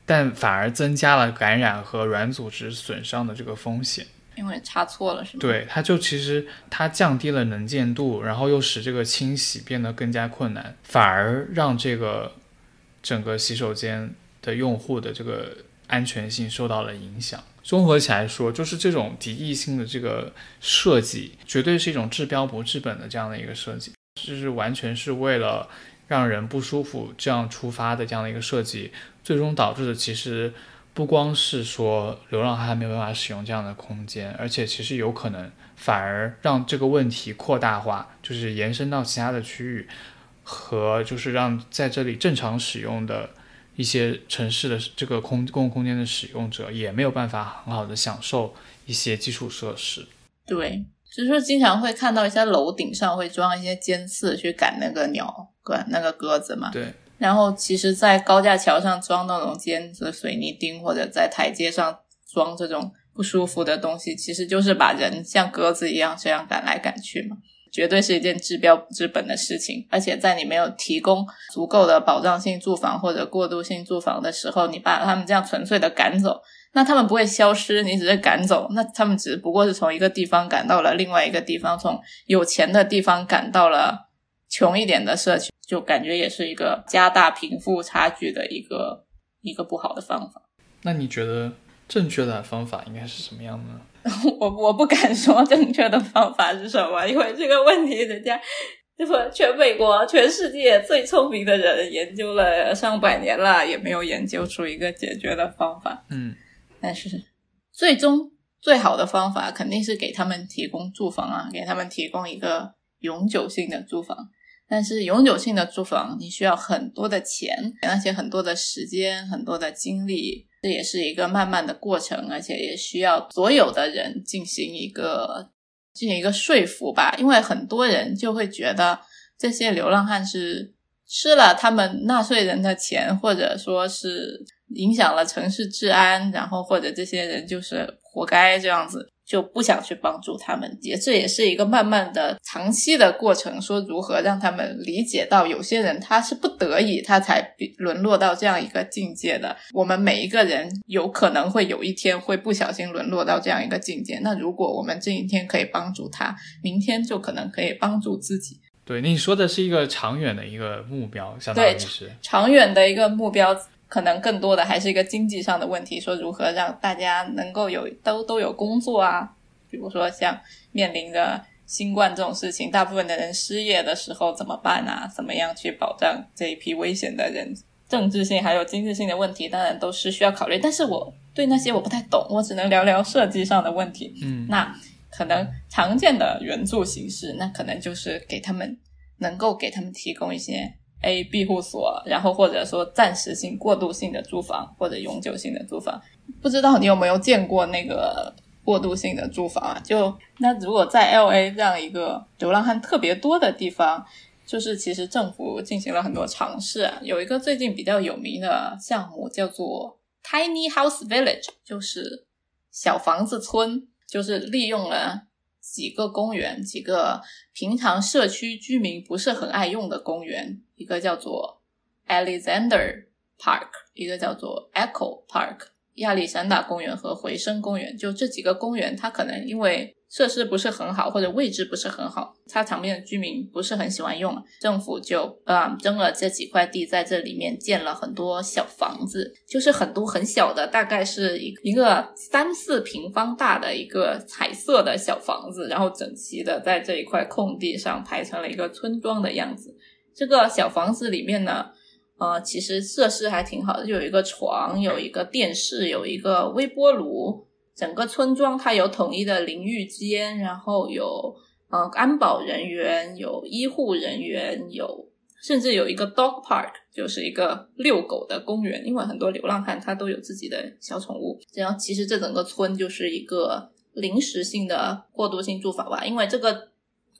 B: 但反而增加了感染和软组织损伤的这个风险。
C: 因为插错了是吗？
B: 对，它就其实它降低了能见度，然后又使这个清洗变得更加困难，反而让这个整个洗手间的用户的这个安全性受到了影响。综合起来说，就是这种敌意性的这个设计，绝对是一种治标不治本的这样的一个设计，就是完全是为了让人不舒服这样出发的这样的一个设计，最终导致的其实不光是说流浪汉没有办法使用这样的空间，而且其实有可能反而让这个问题扩大化，就是延伸到其他的区域，和就是让在这里正常使用的。一些城市的这个空公共空间的使用者也没有办法很好的享受一些基础设施。
C: 对，就是说经常会看到一些楼顶上会装一些尖刺去赶那个鸟、赶那个鸽子嘛。
B: 对。
C: 然后其实，在高架桥上装那种尖子水泥钉，或者在台阶上装这种不舒服的东西，其实就是把人像鸽子一样这样赶来赶去嘛。绝对是一件治标不治本的事情，而且在你没有提供足够的保障性住房或者过渡性住房的时候，你把他们这样纯粹的赶走，那他们不会消失，你只是赶走，那他们只不过是从一个地方赶到了另外一个地方，从有钱的地方赶到了穷一点的社区，就感觉也是一个加大贫富差距的一个一个不好的方法。
B: 那你觉得正确的方法应该是什么样呢？
C: 我我不敢说正确的方法是什么，因为这个问题，人家这不全美国、全世界最聪明的人研究了上百年了，也没有研究出一个解决的方法。
B: 嗯，
C: 但是最终最好的方法肯定是给他们提供住房啊，给他们提供一个永久性的住房。但是永久性的住房，你需要很多的钱，而且很多的时间，很多的精力。这也是一个慢慢的过程，而且也需要所有的人进行一个进行一个说服吧，因为很多人就会觉得这些流浪汉是吃了他们纳税人的钱，或者说是影响了城市治安，然后或者这些人就是活该这样子。就不想去帮助他们，也这也是一个慢慢的、长期的过程。说如何让他们理解到，有些人他是不得已，他才沦落到这样一个境界的。我们每一个人有可能会有一天会不小心沦落到这样一个境界。那如果我们这一天可以帮助他，明天就可能可以帮助自己。
B: 对，你说的是一个长远的一个目标，相当于是
C: 长远的一个目标。可能更多的还是一个经济上的问题，说如何让大家能够有都都有工作啊？比如说像面临着新冠这种事情，大部分的人失业的时候怎么办啊？怎么样去保障这一批危险的人？政治性还有经济性的问题，当然都是需要考虑。但是我对那些我不太懂，我只能聊聊设计上的问题。
B: 嗯，
C: 那可能常见的援助形式，那可能就是给他们能够给他们提供一些。A 庇护所，然后或者说暂时性、过渡性的住房，或者永久性的住房，不知道你有没有见过那个过渡性的住房啊？就那如果在 L A 这样一个流浪汉特别多的地方，就是其实政府进行了很多尝试啊，有一个最近比较有名的项目叫做 Tiny House Village，就是小房子村，就是利用了几个公园，几个平常社区居民不是很爱用的公园，一个叫做 Alexander Park，一个叫做 Echo Park，亚历山大公园和回声公园，就这几个公园，它可能因为设施不是很好，或者位置不是很好，它旁边的居民不是很喜欢用，政府就呃征了这几块地，在这里面建了很多小房子，就是很多很小的，大概是一一个三四平方大的一个彩色的小房子，然后整齐的在这一块空地上排成了一个村庄的样子。这个小房子里面呢，呃，其实设施还挺好的，就有一个床，有一个电视，有一个微波炉。整个村庄它有统一的淋浴间，然后有呃安保人员，有医护人员，有甚至有一个 dog park，就是一个遛狗的公园。因为很多流浪汉他都有自己的小宠物。然后其实这整个村就是一个临时性的过渡性住房吧。因为这个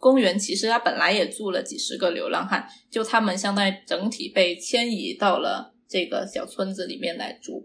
C: 公园其实它本来也住了几十个流浪汉，就他们相当于整体被迁移到了这个小村子里面来住。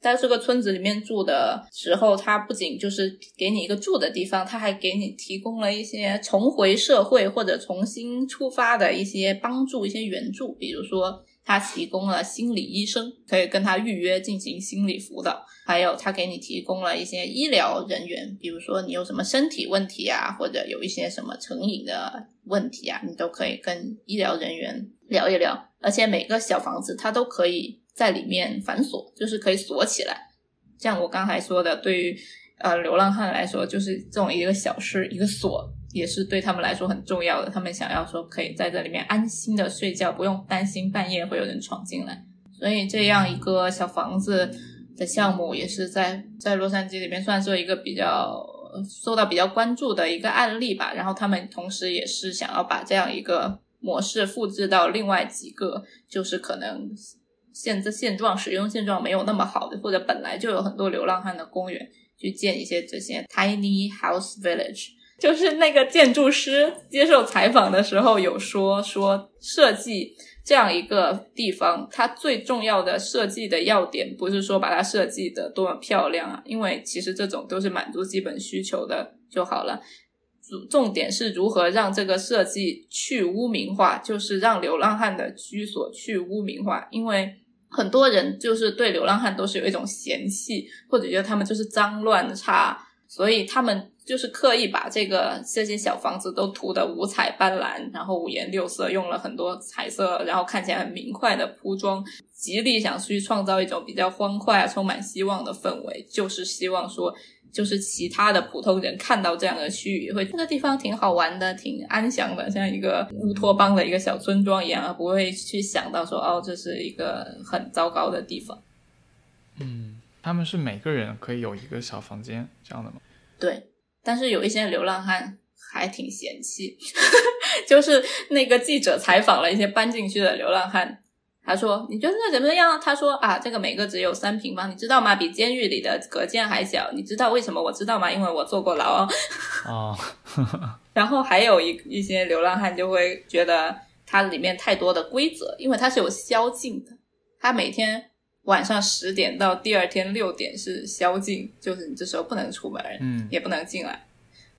C: 在这个村子里面住的时候，他不仅就是给你一个住的地方，他还给你提供了一些重回社会或者重新出发的一些帮助、一些援助。比如说，他提供了心理医生，可以跟他预约进行心理辅导；还有，他给你提供了一些医疗人员，比如说你有什么身体问题啊，或者有一些什么成瘾的问题啊，你都可以跟医疗人员聊一聊。而且每个小房子它都可以。在里面反锁，就是可以锁起来。像我刚才说的，对于呃流浪汉来说，就是这种一个小事，一个锁，也是对他们来说很重要的。他们想要说可以在这里面安心的睡觉，不用担心半夜会有人闯进来。所以这样一个小房子的项目，也是在在洛杉矶里面算是一个比较受到比较关注的一个案例吧。然后他们同时也是想要把这样一个模式复制到另外几个，就是可能。现在现状使用现状没有那么好的，或者本来就有很多流浪汉的公园，去建一些这些 tiny house village。就是那个建筑师接受采访的时候有说，说设计这样一个地方，它最重要的设计的要点不是说把它设计的多么漂亮啊，因为其实这种都是满足基本需求的就好了。重重点是如何让这个设计去污名化，就是让流浪汉的居所去污名化，因为。很多人就是对流浪汉都是有一种嫌弃，或者觉得他们就是脏乱差，所以他们就是刻意把这个这些小房子都涂得五彩斑斓，然后五颜六色，用了很多彩色，然后看起来很明快的铺装，极力想去创造一种比较欢快、啊充满希望的氛围，就是希望说。就是其他的普通人看到这样的区域，会这个地方挺好玩的，挺安详的，像一个乌托邦的一个小村庄一样，而不会去想到说哦，这是一个很糟糕的地方。
B: 嗯，他们是每个人可以有一个小房间这样的吗？
C: 对，但是有一些流浪汉还挺嫌弃，就是那个记者采访了一些搬进去的流浪汉。他说：“你觉得怎么样？”他说：“啊，这个每个只有三平方，你知道吗？比监狱里的隔间还小。你知道为什么？我知道吗？因为我坐过牢。”
B: 哦。
C: 然后还有一一些流浪汉就会觉得它里面太多的规则，因为它是有宵禁的。它每天晚上十点到第二天六点是宵禁，就是你这时候不能出门，
B: 嗯，
C: 也不能进来。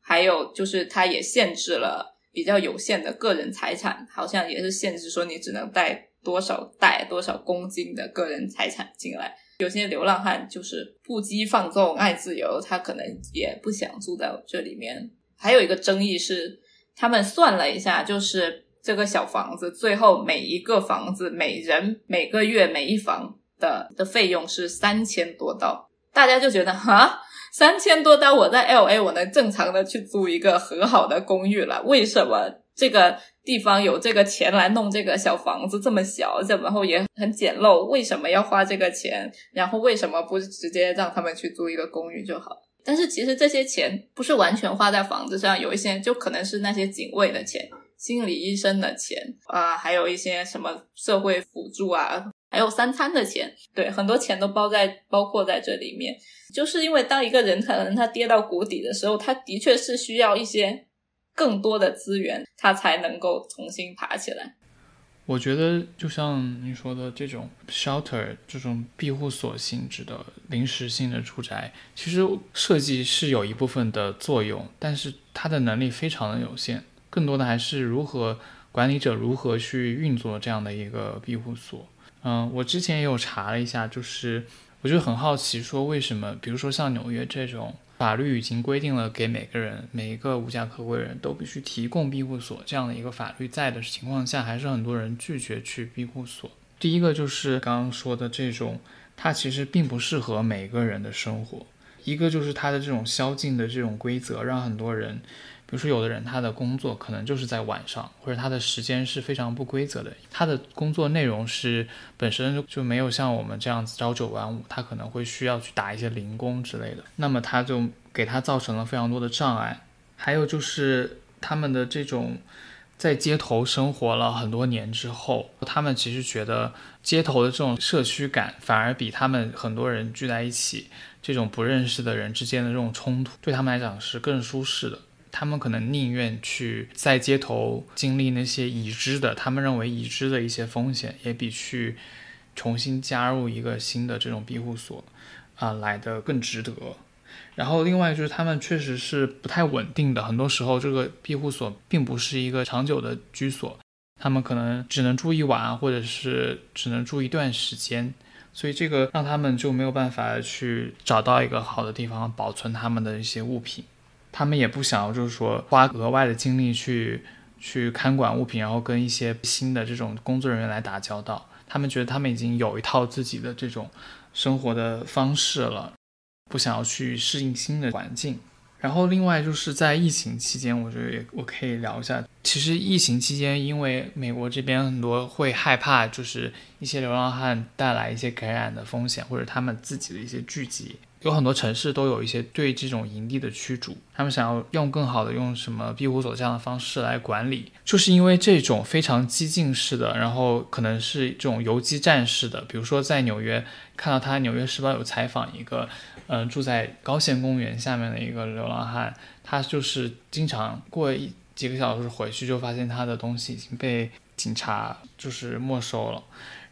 C: 还有就是它也限制了比较有限的个人财产，好像也是限制说你只能带。多少袋多少公斤的个人财产进来？有些流浪汉就是不羁放纵、爱自由，他可能也不想住在这里面。还有一个争议是，他们算了一下，就是这个小房子最后每一个房子每人每个月每一房的的费用是三千多刀。大家就觉得哈，三千多刀，我在 L A 我能正常的去租一个很好的公寓了，为什么这个？地方有这个钱来弄这个小房子，这么小，然后也很简陋，为什么要花这个钱？然后为什么不直接让他们去租一个公寓就好？但是其实这些钱不是完全花在房子上，有一些就可能是那些警卫的钱、心理医生的钱啊，还有一些什么社会辅助啊，还有三餐的钱，对，很多钱都包在包括在这里面。就是因为当一个人可能他跌到谷底的时候，他的确是需要一些。更多的资源，他才能够重新爬起来。
B: 我觉得就像你说的这种 shelter 这种庇护所性质的临时性的住宅，其实设计是有一部分的作用，但是它的能力非常的有限，更多的还是如何管理者如何去运作这样的一个庇护所。嗯，我之前也有查了一下，就是我就很好奇，说为什么，比如说像纽约这种。法律已经规定了，给每个人每一个无家可归人都必须提供庇护所这样的一个法律在的情况下，还是很多人拒绝去庇护所。第一个就是刚刚说的这种，它其实并不适合每个人的生活。一个就是它的这种宵禁的这种规则，让很多人。比如说，有的人他的工作可能就是在晚上，或者他的时间是非常不规则的。他的工作内容是本身就没有像我们这样子朝九晚五，他可能会需要去打一些零工之类的。那么他就给他造成了非常多的障碍。还有就是他们的这种在街头生活了很多年之后，他们其实觉得街头的这种社区感反而比他们很多人聚在一起这种不认识的人之间的这种冲突，对他们来讲是更舒适的。他们可能宁愿去在街头经历那些已知的，他们认为已知的一些风险，也比去重新加入一个新的这种庇护所啊来的更值得。然后另外就是他们确实是不太稳定的，很多时候这个庇护所并不是一个长久的居所，他们可能只能住一晚，或者是只能住一段时间，所以这个让他们就没有办法去找到一个好的地方保存他们的一些物品。他们也不想要，就是说花额外的精力去去看管物品，然后跟一些新的这种工作人员来打交道。他们觉得他们已经有一套自己的这种生活的方式了，不想要去适应新的环境。然后另外就是在疫情期间，我觉得也我可以聊一下。其实疫情期间，因为美国这边很多会害怕，就是一些流浪汉带来一些感染的风险，或者他们自己的一些聚集。有很多城市都有一些对这种营地的驱逐，他们想要用更好的用什么庇护所这样的方式来管理，就是因为这种非常激进式的，然后可能是这种游击战式的。比如说在纽约，看到他《纽约时报》有采访一个，嗯，住在高县公园下面的一个流浪汉，他就是经常过一几个小时回去，就发现他的东西已经被警察就是没收了，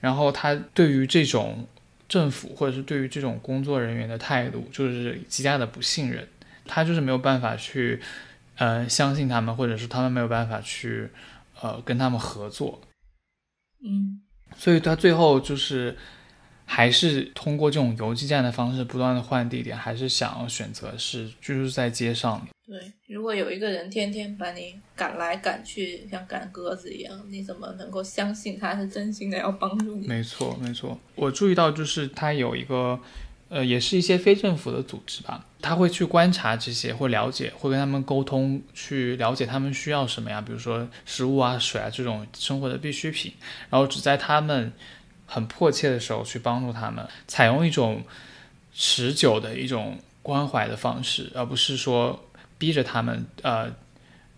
B: 然后他对于这种。政府或者是对于这种工作人员的态度，就是极大的不信任，他就是没有办法去，呃，相信他们，或者是他们没有办法去，呃，跟他们合作，
C: 嗯，
B: 所以他最后就是。还是通过这种游击战的方式不断的换地点，还是想要选择是居住在街上。
C: 对，如果有一个人天天把你赶来赶去，像赶鸽子一样，你怎么能够相信他是真心的要帮助你？
B: 没错，没错。我注意到就是他有一个，呃，也是一些非政府的组织吧，他会去观察这些，会了解，会跟他们沟通，去了解他们需要什么呀？比如说食物啊、水啊这种生活的必需品，然后只在他们。很迫切的时候去帮助他们，采用一种持久的一种关怀的方式，而不是说逼着他们呃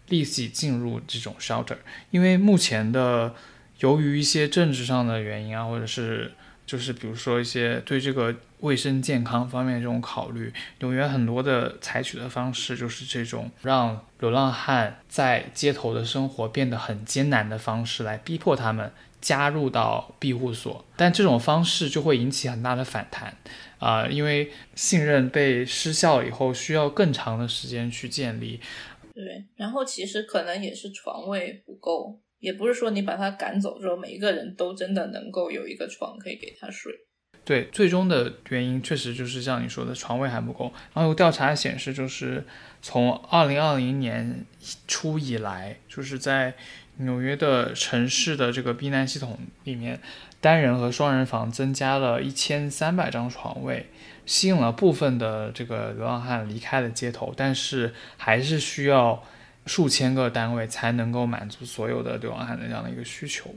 B: 立即进入这种 shelter。因为目前的由于一些政治上的原因啊，或者是就是比如说一些对这个卫生健康方面这种考虑，纽约很多的采取的方式就是这种让流浪汉在街头的生活变得很艰难的方式来逼迫他们。加入到庇护所，但这种方式就会引起很大的反弹，啊，因为信任被失效以后，需要更长的时间去建立。
C: 对，然后其实可能也是床位不够，也不是说你把他赶走之后，每一个人都真的能够有一个床可以给他睡。
B: 对，最终的原因确实就是像你说的，床位还不够。然后有调查显示，就是从二零二零年初以来，就是在。纽约的城市的这个避难系统里面，单人和双人房增加了一千三百张床位，吸引了部分的这个流浪汉离开了街头，但是还是需要数千个单位才能够满足所有的流浪汉的这样的一个需求。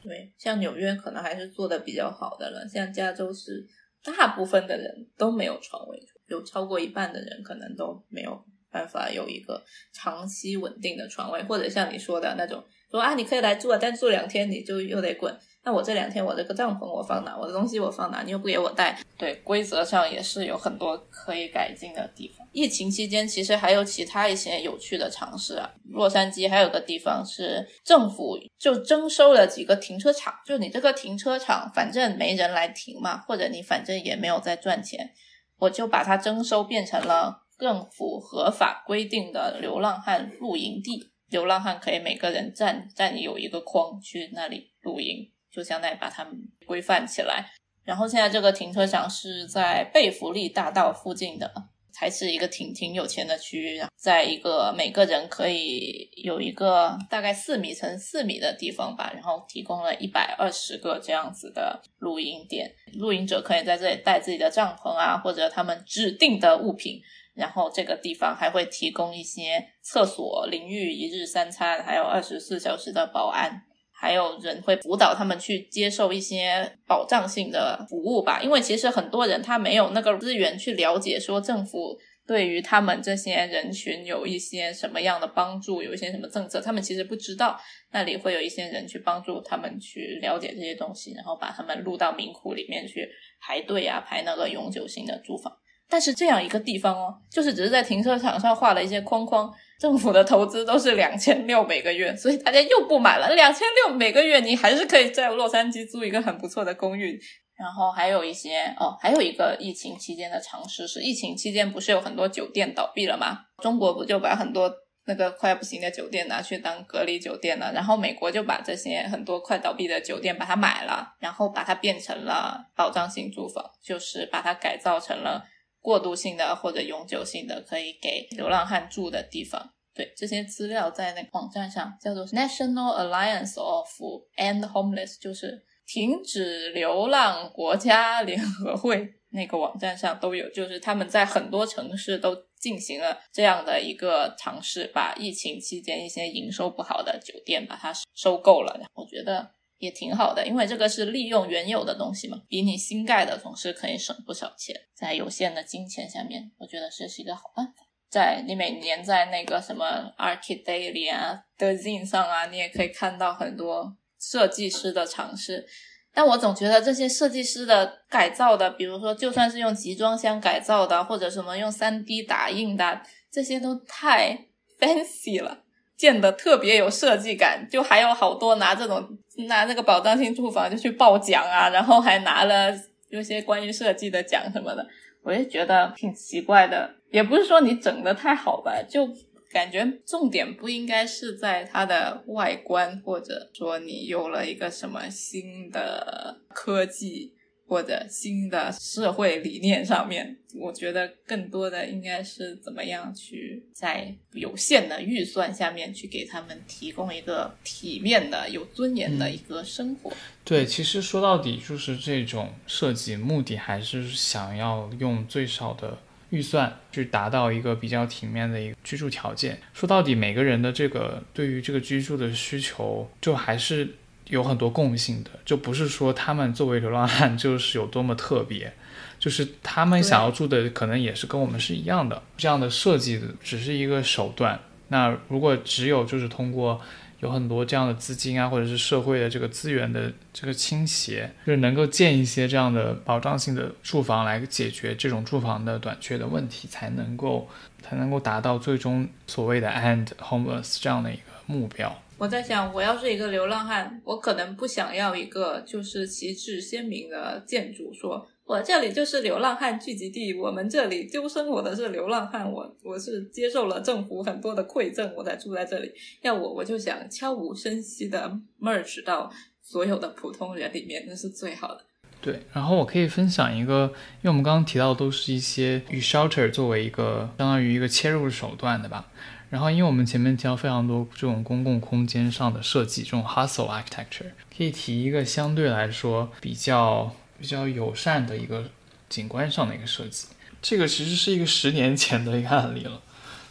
C: 对，像纽约可能还是做的比较好的了，像加州是大部分的人都没有床位，有超过一半的人可能都没有。办法有一个长期稳定的床位，或者像你说的那种，说啊，你可以来住啊，但住两天你就又得滚。那我这两天我这个帐篷我放哪？我的东西我放哪？你又不给我带。对，规则上也是有很多可以改进的地方。疫情期间其实还有其他一些有趣的尝试啊。洛杉矶还有个地方是政府就征收了几个停车场，就你这个停车场反正没人来停嘛，或者你反正也没有在赚钱，我就把它征收变成了更符合法规定的流浪汉露营地。流浪汉可以每个人占占有一个框去那里露营。就相当于把它们规范起来，然后现在这个停车场是在贝弗利大道附近的，还是一个挺挺有钱的区域，在一个每个人可以有一个大概四米乘四米的地方吧，然后提供了一百二十个这样子的露营点，露营者可以在这里带自己的帐篷啊，或者他们指定的物品，然后这个地方还会提供一些厕所、淋浴、一日三餐，还有二十四小时的保安。还有人会辅导他们去接受一些保障性的服务吧，因为其实很多人他没有那个资源去了解说政府对于他们这些人群有一些什么样的帮助，有一些什么政策，他们其实不知道那里会有一些人去帮助他们去了解这些东西，然后把他们录到民库里面去排队啊，排那个永久性的住房。但是这样一个地方哦，就是只是在停车场上画了一些框框。政府的投资都是两千六每个月，所以大家又不买了。两千六每个月，你还是可以在洛杉矶租一个很不错的公寓。然后还有一些哦，还有一个疫情期间的尝试是，疫情期间不是有很多酒店倒闭了吗？中国不就把很多那个快不行的酒店拿去当隔离酒店了？然后美国就把这些很多快倒闭的酒店把它买了，然后把它变成了保障性住房，就是把它改造成了。过渡性的或者永久性的可以给流浪汉住的地方，对这些资料在那个网站上叫做 National Alliance of End Homeless，就是停止流浪国家联合会那个网站上都有，就是他们在很多城市都进行了这样的一个尝试，把疫情期间一些营收不好的酒店把它收购了。我觉得。也挺好的，因为这个是利用原有的东西嘛，比你新盖的总是可以省不少钱。在有限的金钱下面，我觉得这是一个好办法。在你每年在那个什么 ArchDaily 啊、The Zine 上啊，你也可以看到很多设计师的尝试。但我总觉得这些设计师的改造的，比如说就算是用集装箱改造的，或者什么用 3D 打印的，这些都太 fancy 了。建的特别有设计感，就还有好多拿这种拿那个保障性住房就去报奖啊，然后还拿了有些关于设计的奖什么的，我也觉得挺奇怪的。也不是说你整的太好吧，就感觉重点不应该是在它的外观，或者说你有了一个什么新的科技。或者新的社会理念上面，我觉得更多的应该是怎么样去在有限的预算下面去给他们提供一个体面的、有尊严的一个生活。
B: 对，其实说到底就是这种设计目的，还是想要用最少的预算去达到一个比较体面的一个居住条件。说到底，每个人的这个对于这个居住的需求，就还是。有很多共性的，就不是说他们作为流浪汉 就是有多么特别，就是他们想要住的可能也是跟我们是一样的。这样的设计只是一个手段。那如果只有就是通过有很多这样的资金啊，或者是社会的这个资源的这个倾斜，就是能够建一些这样的保障性的住房来解决这种住房的短缺的问题，才能够才能够达到最终所谓的 end homeless 这样的一个目标。
C: 我在想，我要是一个流浪汉，我可能不想要一个就是旗帜鲜明的建筑，说我这里就是流浪汉聚集地，我们这里就生活的是流浪汉，我我是接受了政府很多的馈赠，我才住在这里。要我，我就想悄无声息的 merge 到所有的普通人里面，那是最好的。
B: 对，然后我可以分享一个，因为我们刚刚提到都是一些与 shelter 作为一个相当于一个切入手段的吧。然后，因为我们前面提到非常多这种公共空间上的设计，这种 hustle architecture，可以提一个相对来说比较比较友善的一个景观上的一个设计。这个其实是一个十年前的一个案例了，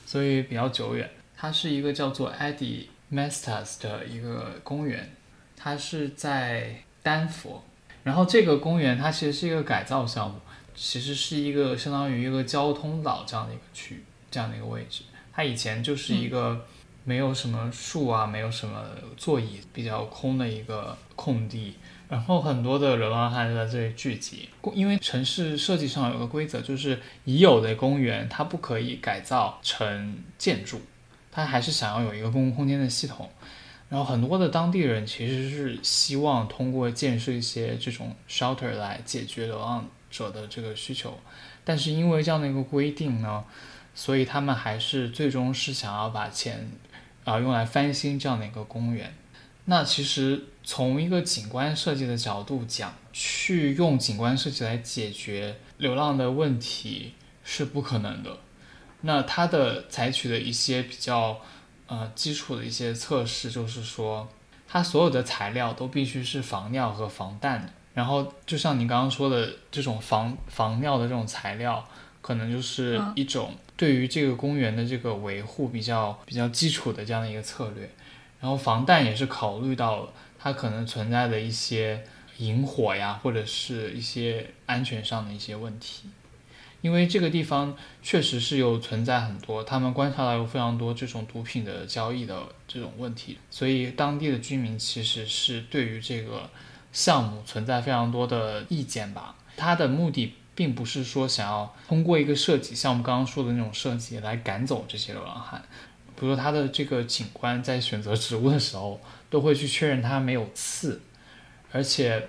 B: 所以比较久远。它是一个叫做 Eddie Mestas 的一个公园，它是在丹佛。然后这个公园它其实是一个改造项目，其实是一个相当于一个交通岛这样的一个区域，这样的一个位置。它以前就是一个没有什么树啊，没有什么座椅，比较空的一个空地。然后很多的流浪汉就在这里聚集，因为城市设计上有个规则，就是已有的公园它不可以改造成建筑，它还是想要有一个公共空间的系统。然后很多的当地人其实是希望通过建设一些这种 shelter 来解决流浪者的这个需求，但是因为这样的一个规定呢，所以他们还是最终是想要把钱啊用来翻新这样的一个公园。那其实从一个景观设计的角度讲，去用景观设计来解决流浪的问题是不可能的。那它的采取的一些比较呃基础的一些测试，就是说它所有的材料都必须是防尿和防弹的。然后就像你刚刚说的这种防防尿的这种材料，可能就是一种对于这个公园的这个维护比较比较基础的这样的一个策略。然后防弹也是考虑到它可能存在的一些引火呀，或者是一些安全上的一些问题，因为这个地方确实是有存在很多，他们观察到有非常多这种毒品的交易的这种问题，所以当地的居民其实是对于这个项目存在非常多的意见吧。它的目的并不是说想要通过一个设计，像我们刚刚说的那种设计来赶走这些流浪汉。比如说，它的这个景观在选择植物的时候，都会去确认它没有刺，而且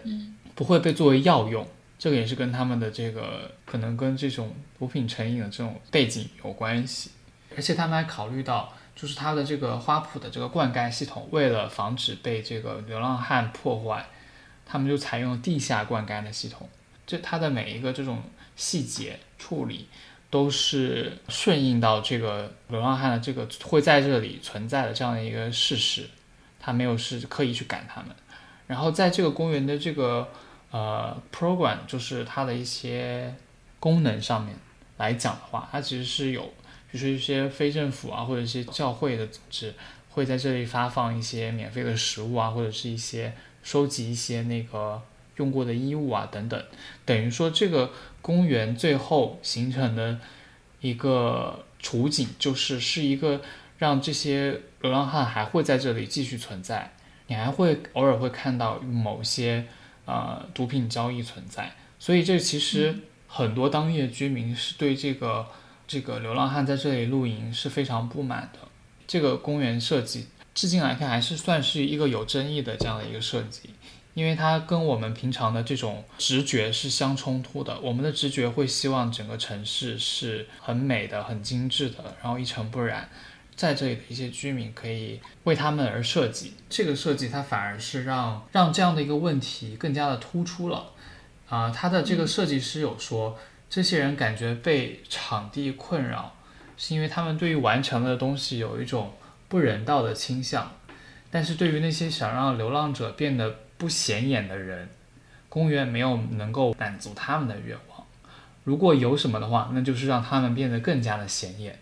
B: 不会被作为药用。这个也是跟他们的这个可能跟这种毒品成瘾的这种背景有关系。而且他们还考虑到，就是它的这个花圃的这个灌溉系统，为了防止被这个流浪汉破坏，他们就采用地下灌溉的系统。这它的每一个这种细节处理。都是顺应到这个流浪汉的这个会在这里存在的这样的一个事实，他没有是刻意去赶他们。然后在这个公园的这个呃 program，就是它的一些功能上面来讲的话，它其实是有，就是一些非政府啊或者一些教会的组织会在这里发放一些免费的食物啊，或者是一些收集一些那个。用过的衣物啊，等等，等于说这个公园最后形成的一个处境，就是是一个让这些流浪汉还会在这里继续存在，你还会偶尔会看到某些呃毒品交易存在，所以这其实很多当地的居民是对这个这个流浪汉在这里露营是非常不满的。这个公园设计至今来看还是算是一个有争议的这样的一个设计。因为它跟我们平常的这种直觉是相冲突的。我们的直觉会希望整个城市是很美的、很精致的，然后一尘不染。在这里的一些居民可以为他们而设计，这个设计它反而是让让这样的一个问题更加的突出了。啊，他的这个设计师有说，这些人感觉被场地困扰，是因为他们对于完成的东西有一种不人道的倾向。但是对于那些想让流浪者变得不显眼的人，公园没有能够满足他们的愿望。如果有什么的话，那就是让他们变得更加的显眼。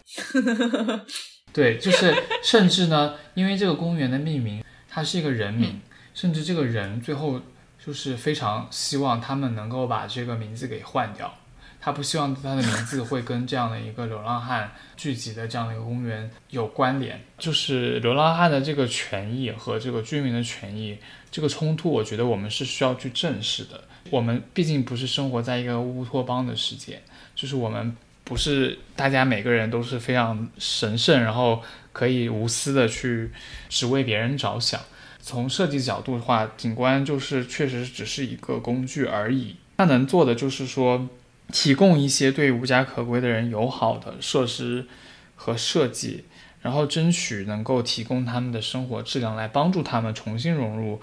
B: 对，就是甚至呢，因为这个公园的命名，它是一个人名，甚至这个人最后就是非常希望他们能够把这个名字给换掉。他不希望他的名字会跟这样的一个流浪汉聚集的这样的一个公园有关联。就是流浪汉的这个权益和这个居民的权益这个冲突，我觉得我们是需要去正视的。我们毕竟不是生活在一个乌托邦的世界，就是我们不是大家每个人都是非常神圣，然后可以无私的去只为别人着想。从设计角度的话，景观就是确实只是一个工具而已。他能做的就是说。提供一些对无家可归的人友好的设施和设计，然后争取能够提供他们的生活质量，来帮助他们重新融入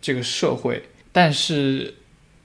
B: 这个社会。但是，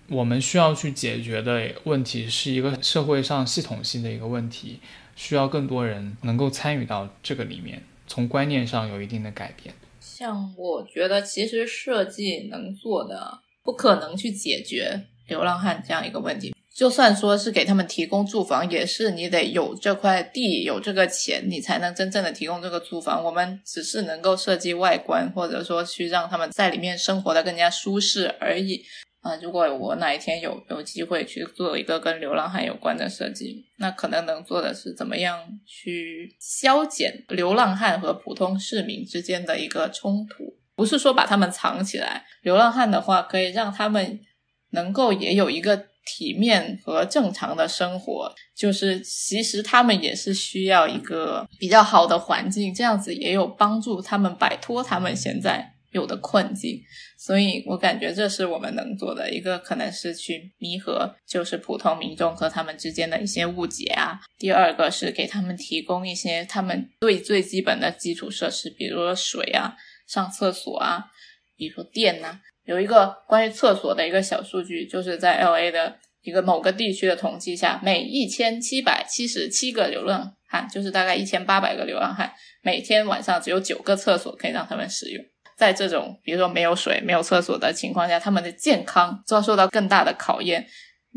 B: 我们需要去解决的问题是一个社会上系统性的一个问题，需要更多人能够参与到这个里面，从观念上有一定的改变。
C: 像我觉得，其实设计能做的，不可能去解决流浪汉这样一个问题。就算说是给他们提供住房，也是你得有这块地，有这个钱，你才能真正的提供这个住房。我们只是能够设计外观，或者说去让他们在里面生活的更加舒适而已。啊，如果我哪一天有有机会去做一个跟流浪汉有关的设计，那可能能做的是怎么样去消减流浪汉和普通市民之间的一个冲突。不是说把他们藏起来。流浪汉的话，可以让他们能够也有一个体面和正常的生活。就是其实他们也是需要一个比较好的环境，这样子也有帮助他们摆脱他们现在。有的困境，所以我感觉这是我们能做的一个，可能是去弥合，就是普通民众和他们之间的一些误解啊。第二个是给他们提供一些他们最最基本的基础设施，比如说水啊、上厕所啊，比如说电呐。有一个关于厕所的一个小数据，就是在 L A 的一个某个地区的统计下，每一千七百七十七个流浪汉，就是大概一千八百个流浪汉，每天晚上只有九个厕所可以让他们使用。在这种比如说没有水、没有厕所的情况下，他们的健康遭受到更大的考验。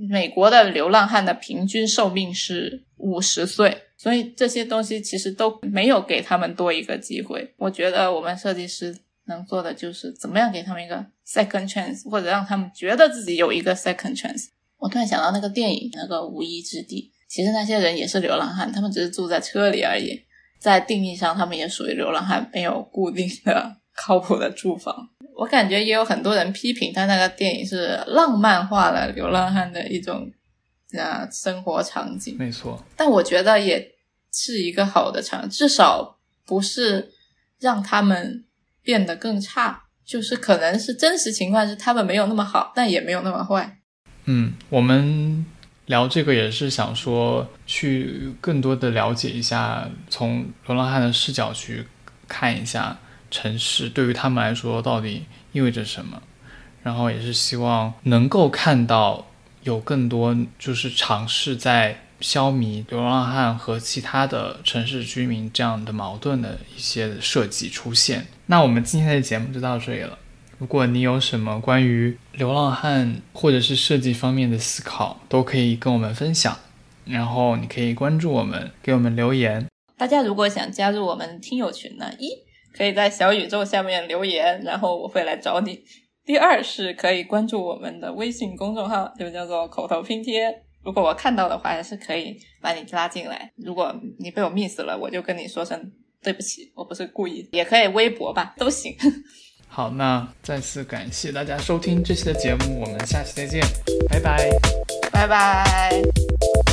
C: 美国的流浪汉的平均寿命是五十岁，所以这些东西其实都没有给他们多一个机会。我觉得我们设计师能做的就是怎么样给他们一个 second chance，或者让他们觉得自己有一个 second chance。我突然想到那个电影《那个无依之地》，其实那些人也是流浪汉，他们只是住在车里而已。在定义上，他们也属于流浪汉，没有固定的。靠谱的住房，我感觉也有很多人批评他那个电影是浪漫化了流浪汉的一种啊生活场景。
B: 没错，
C: 但我觉得也是一个好的场，至少不是让他们变得更差，就是可能是真实情况是他们没有那么好，但也没有那么坏。
B: 嗯，我们聊这个也是想说去更多的了解一下，从流浪汉的视角去看一下。城市对于他们来说到底意味着什么？然后也是希望能够看到有更多就是尝试在消弭流浪汉和其他的城市居民这样的矛盾的一些设计出现。那我们今天的节目就到这里了。如果你有什么关于流浪汉或者是设计方面的思考，都可以跟我们分享。然后你可以关注我们，给我们留言。
C: 大家如果想加入我们听友群呢，一。可以在小宇宙下面留言，然后我会来找你。第二是可以关注我们的微信公众号，就叫做口头拼贴。如果我看到的话，还是可以把你拉进来。如果你被我 miss 了，我就跟你说声对不起，我不是故意。也可以微博吧，都行。
B: 好，那再次感谢大家收听这期的节目，我们下期再见，拜拜，
C: 拜拜。